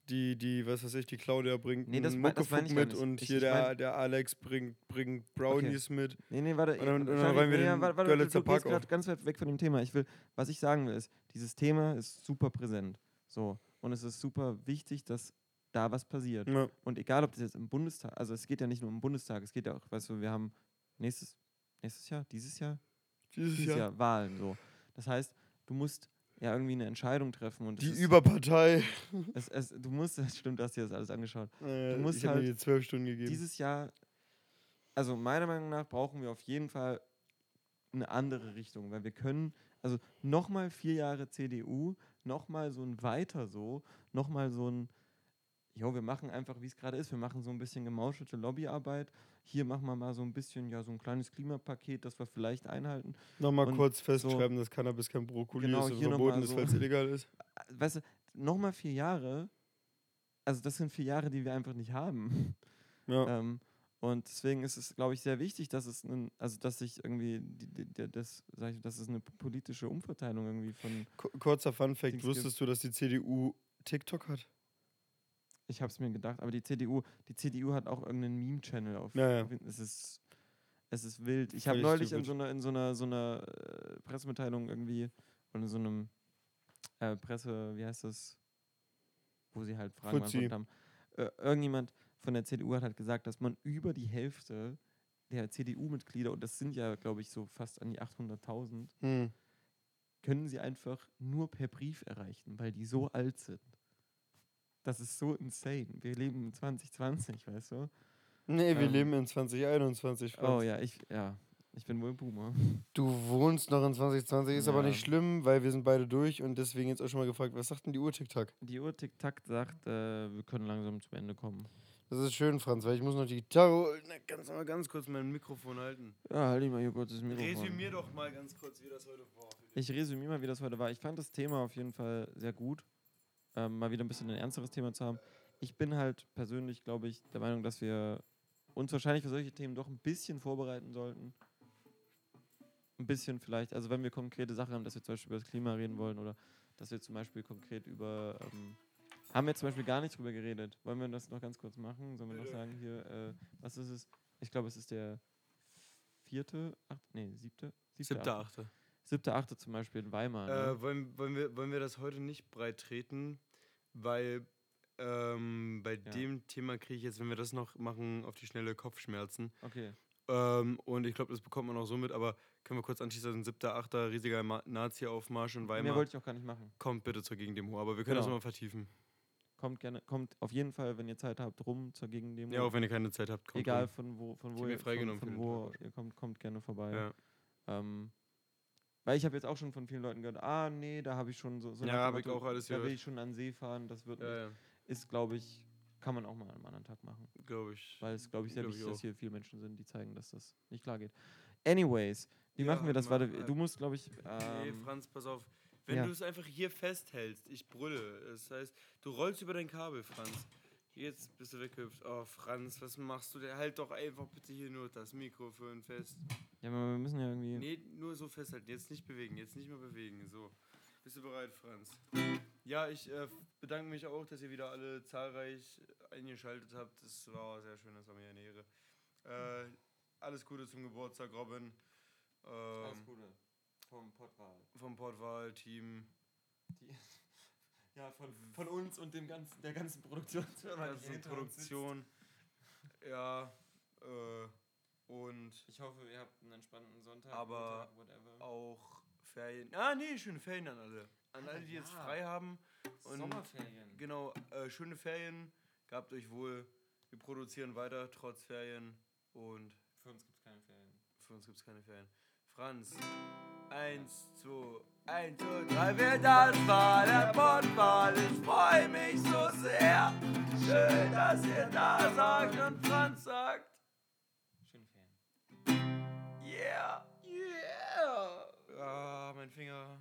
Die, die, was weiß ich, die Claudia bringt Nee, das mein- das mit und Ich- hier ich der, der Alex bringt, bringt Brownies mit. Nee, nee, warte. Und dann- und dann räumen wir nee, den warte, warte, du, Park gerade ganz weit weg von dem Thema. Ich will, was ich sagen will, ist, dieses Thema ist super präsent. So. Und es ist super wichtig, dass da was passiert. Ja. Und egal, ob das jetzt im Bundestag, also es geht ja nicht nur im Bundestag, es geht ja auch, weißt du, wir haben nächstes, nächstes Jahr, dieses Jahr, Dieses dieses Jahr. Jahr Wahlen. So. Das heißt, du musst ja irgendwie eine Entscheidung treffen und Die ist, Überpartei. (laughs) es, es, du musst, das (laughs) stimmt, du hast dir das alles angeschaut. Äh, musst ich halt mir die zwölf Stunden gegeben. Dieses Jahr, also meiner Meinung nach brauchen wir auf jeden Fall eine andere Richtung, weil wir können, also nochmal vier Jahre CDU, nochmal so ein weiter so, nochmal so ein, jo, wir machen einfach, wie es gerade ist, wir machen so ein bisschen gemauschelte Lobbyarbeit. Hier machen wir mal so ein bisschen, ja, so ein kleines Klimapaket, das wir vielleicht einhalten. Nochmal und kurz festschreiben, dass Cannabis kein Brokkoli Genau, ist und verboten ist, so. weil (laughs) es illegal ist. Äh, Weißt du, nochmal vier Jahre, also das sind vier Jahre, die wir einfach nicht haben. Ja. Ähm, und deswegen ist es, glaube ich, sehr wichtig, dass es, ein, also dass sich irgendwie, die, die, das, sag ich, dass es eine politische Umverteilung irgendwie von, Ku- Kurzer Fun-Fact: Dings Wusstest du, dass die CDU TikTok hat? Ich habe es mir gedacht, aber die CDU, die CDU hat auch irgendeinen Meme-Channel auf. Ja, ja. es ist, es ist wild. Ich habe neulich in so einer, in so einer, so einer äh, Pressemitteilung irgendwie oder in so einem äh, Presse, wie heißt das, wo sie halt Fragen beantwortet haben. Äh, irgendjemand von der CDU hat halt gesagt, dass man über die Hälfte der CDU-Mitglieder, und das sind ja, glaube ich, so fast an die 800.000, Hm. können sie einfach nur per Brief erreichen, weil die so alt sind. Das ist so insane. Wir leben in 2020, weißt du? Nee, wir Ähm. leben in 2021. Franz. Oh ja, ich, ja, ich bin wohl Boomer. Du wohnst noch in 2020, ist aber Ja. nicht schlimm, weil wir sind beide durch und deswegen jetzt auch schon mal gefragt, was sagt denn die Uhr TikTok? Die Uhr Tick-Tack sagt, äh, wir können langsam zum Ende kommen. Das ist schön, Franz, weil ich muss noch die Gitarre holen. Kannst du mal ganz kurz mein Mikrofon halten? Ja, halt ich mal hier kurz das Mikrofon. Resümier doch mal ganz kurz, wie das heute war. Ich resümiere mal, wie das heute war. Ich fand das Thema auf jeden Fall sehr gut. Ähm, mal wieder ein bisschen ein ernsteres Thema zu haben. Ich bin halt persönlich, glaube ich, der Meinung, dass wir uns wahrscheinlich für solche Themen doch ein bisschen vorbereiten sollten. Ein bisschen vielleicht, also wenn wir konkrete Sachen haben, dass wir zum Beispiel über das Klima reden wollen oder dass wir zum Beispiel konkret über. Ähm, haben wir zum Beispiel gar nicht drüber geredet. Wollen wir das noch ganz kurz machen? Sollen wir noch sagen hier, äh, was ist es? Ich glaube, es ist der vierte, acht, nee, siebte? Siebter, achte. achte. Siebter, achte zum Beispiel in Weimar. Ne? Äh, wollen, wollen, wir, wollen wir das heute nicht breit treten, weil ähm, bei Ja. dem Thema kriege ich jetzt, wenn wir das noch machen, auf die schnelle Kopfschmerzen. Okay. Ähm, und ich glaube, das bekommt man auch so mit, aber können wir kurz anschließen, 7.8. riesiger Ma- Nazi-Aufmarsch in Mehr Weimar. wollte ich auch gar nicht machen. Kommt bitte zur Gegendemo, aber wir können das Genau. nochmal vertiefen. Kommt gerne, kommt auf jeden Fall, wenn ihr Zeit habt, rum zur Gegendemo. Ja, auch wenn ihr keine Zeit habt, kommt Egal von wo, von wo, ihr, von, von wo ihr kommt, kommt gerne vorbei. Ja, Ähm, weil ich habe jetzt auch schon von vielen Leuten gehört, ah nee, da habe ich schon so, so Ja, nach dem hab ich auch alles Da will ich schon an See fahren, das wird ja, ja ist, glaube ich, kann man auch mal an einem anderen Tag machen. glaube ich. Weil es, glaube ich, sehr Glaub ich wichtig ist, dass hier viele Menschen sind, die zeigen, dass das nicht klar geht. Anyways, wie Ja, machen wir das? Warte, du musst, glaube ich, nee, ähm, Franz, pass auf. Wenn ja. du es einfach hier festhältst, ich brülle. Das heißt, du rollst über dein Kabel, Franz. Jetzt bist du weggehüpft. Oh, Franz, was machst du denn? Halt doch einfach bitte hier nur das Mikrofon fest. Ja, aber wir müssen ja irgendwie. Nee, nur so festhalten. Jetzt nicht bewegen. Jetzt nicht mehr bewegen. So. Bist du bereit, Franz? Ja, ich äh, bedanke mich auch, dass ihr wieder alle zahlreich eingeschaltet habt. Das war sehr schön, das war mir eine Ehre. Äh, alles Gute zum Geburtstag, Robin. Ähm, Gute vom Pottwahl. vom Portwahl-Team. (laughs) Ja, von, von uns und dem ganzen, der ganzen Produktionsfirma. die ganzen. Produktion. Ja, äh, und Ich hoffe, ihr habt einen entspannten Sonntag, Aber Montag, auch Ferien. Ah, nee, schöne Ferien an alle. An Ah, alle, die jetzt ja. frei haben. Und Sommerferien. Genau, äh, schöne Ferien. Gabt euch wohl. Wir produzieren weiter, trotz Ferien. Und Für uns gibt es keine Ferien. für uns gibt es keine Ferien. Franz. Eins, zwei, eins, zwei, drei, wir das war der Pottball. Ich freue mich so sehr. Schön, dass ihr da sagt und Franz sagt. Schöne Ferien. Yeah. Yeah. Ah, mein Finger.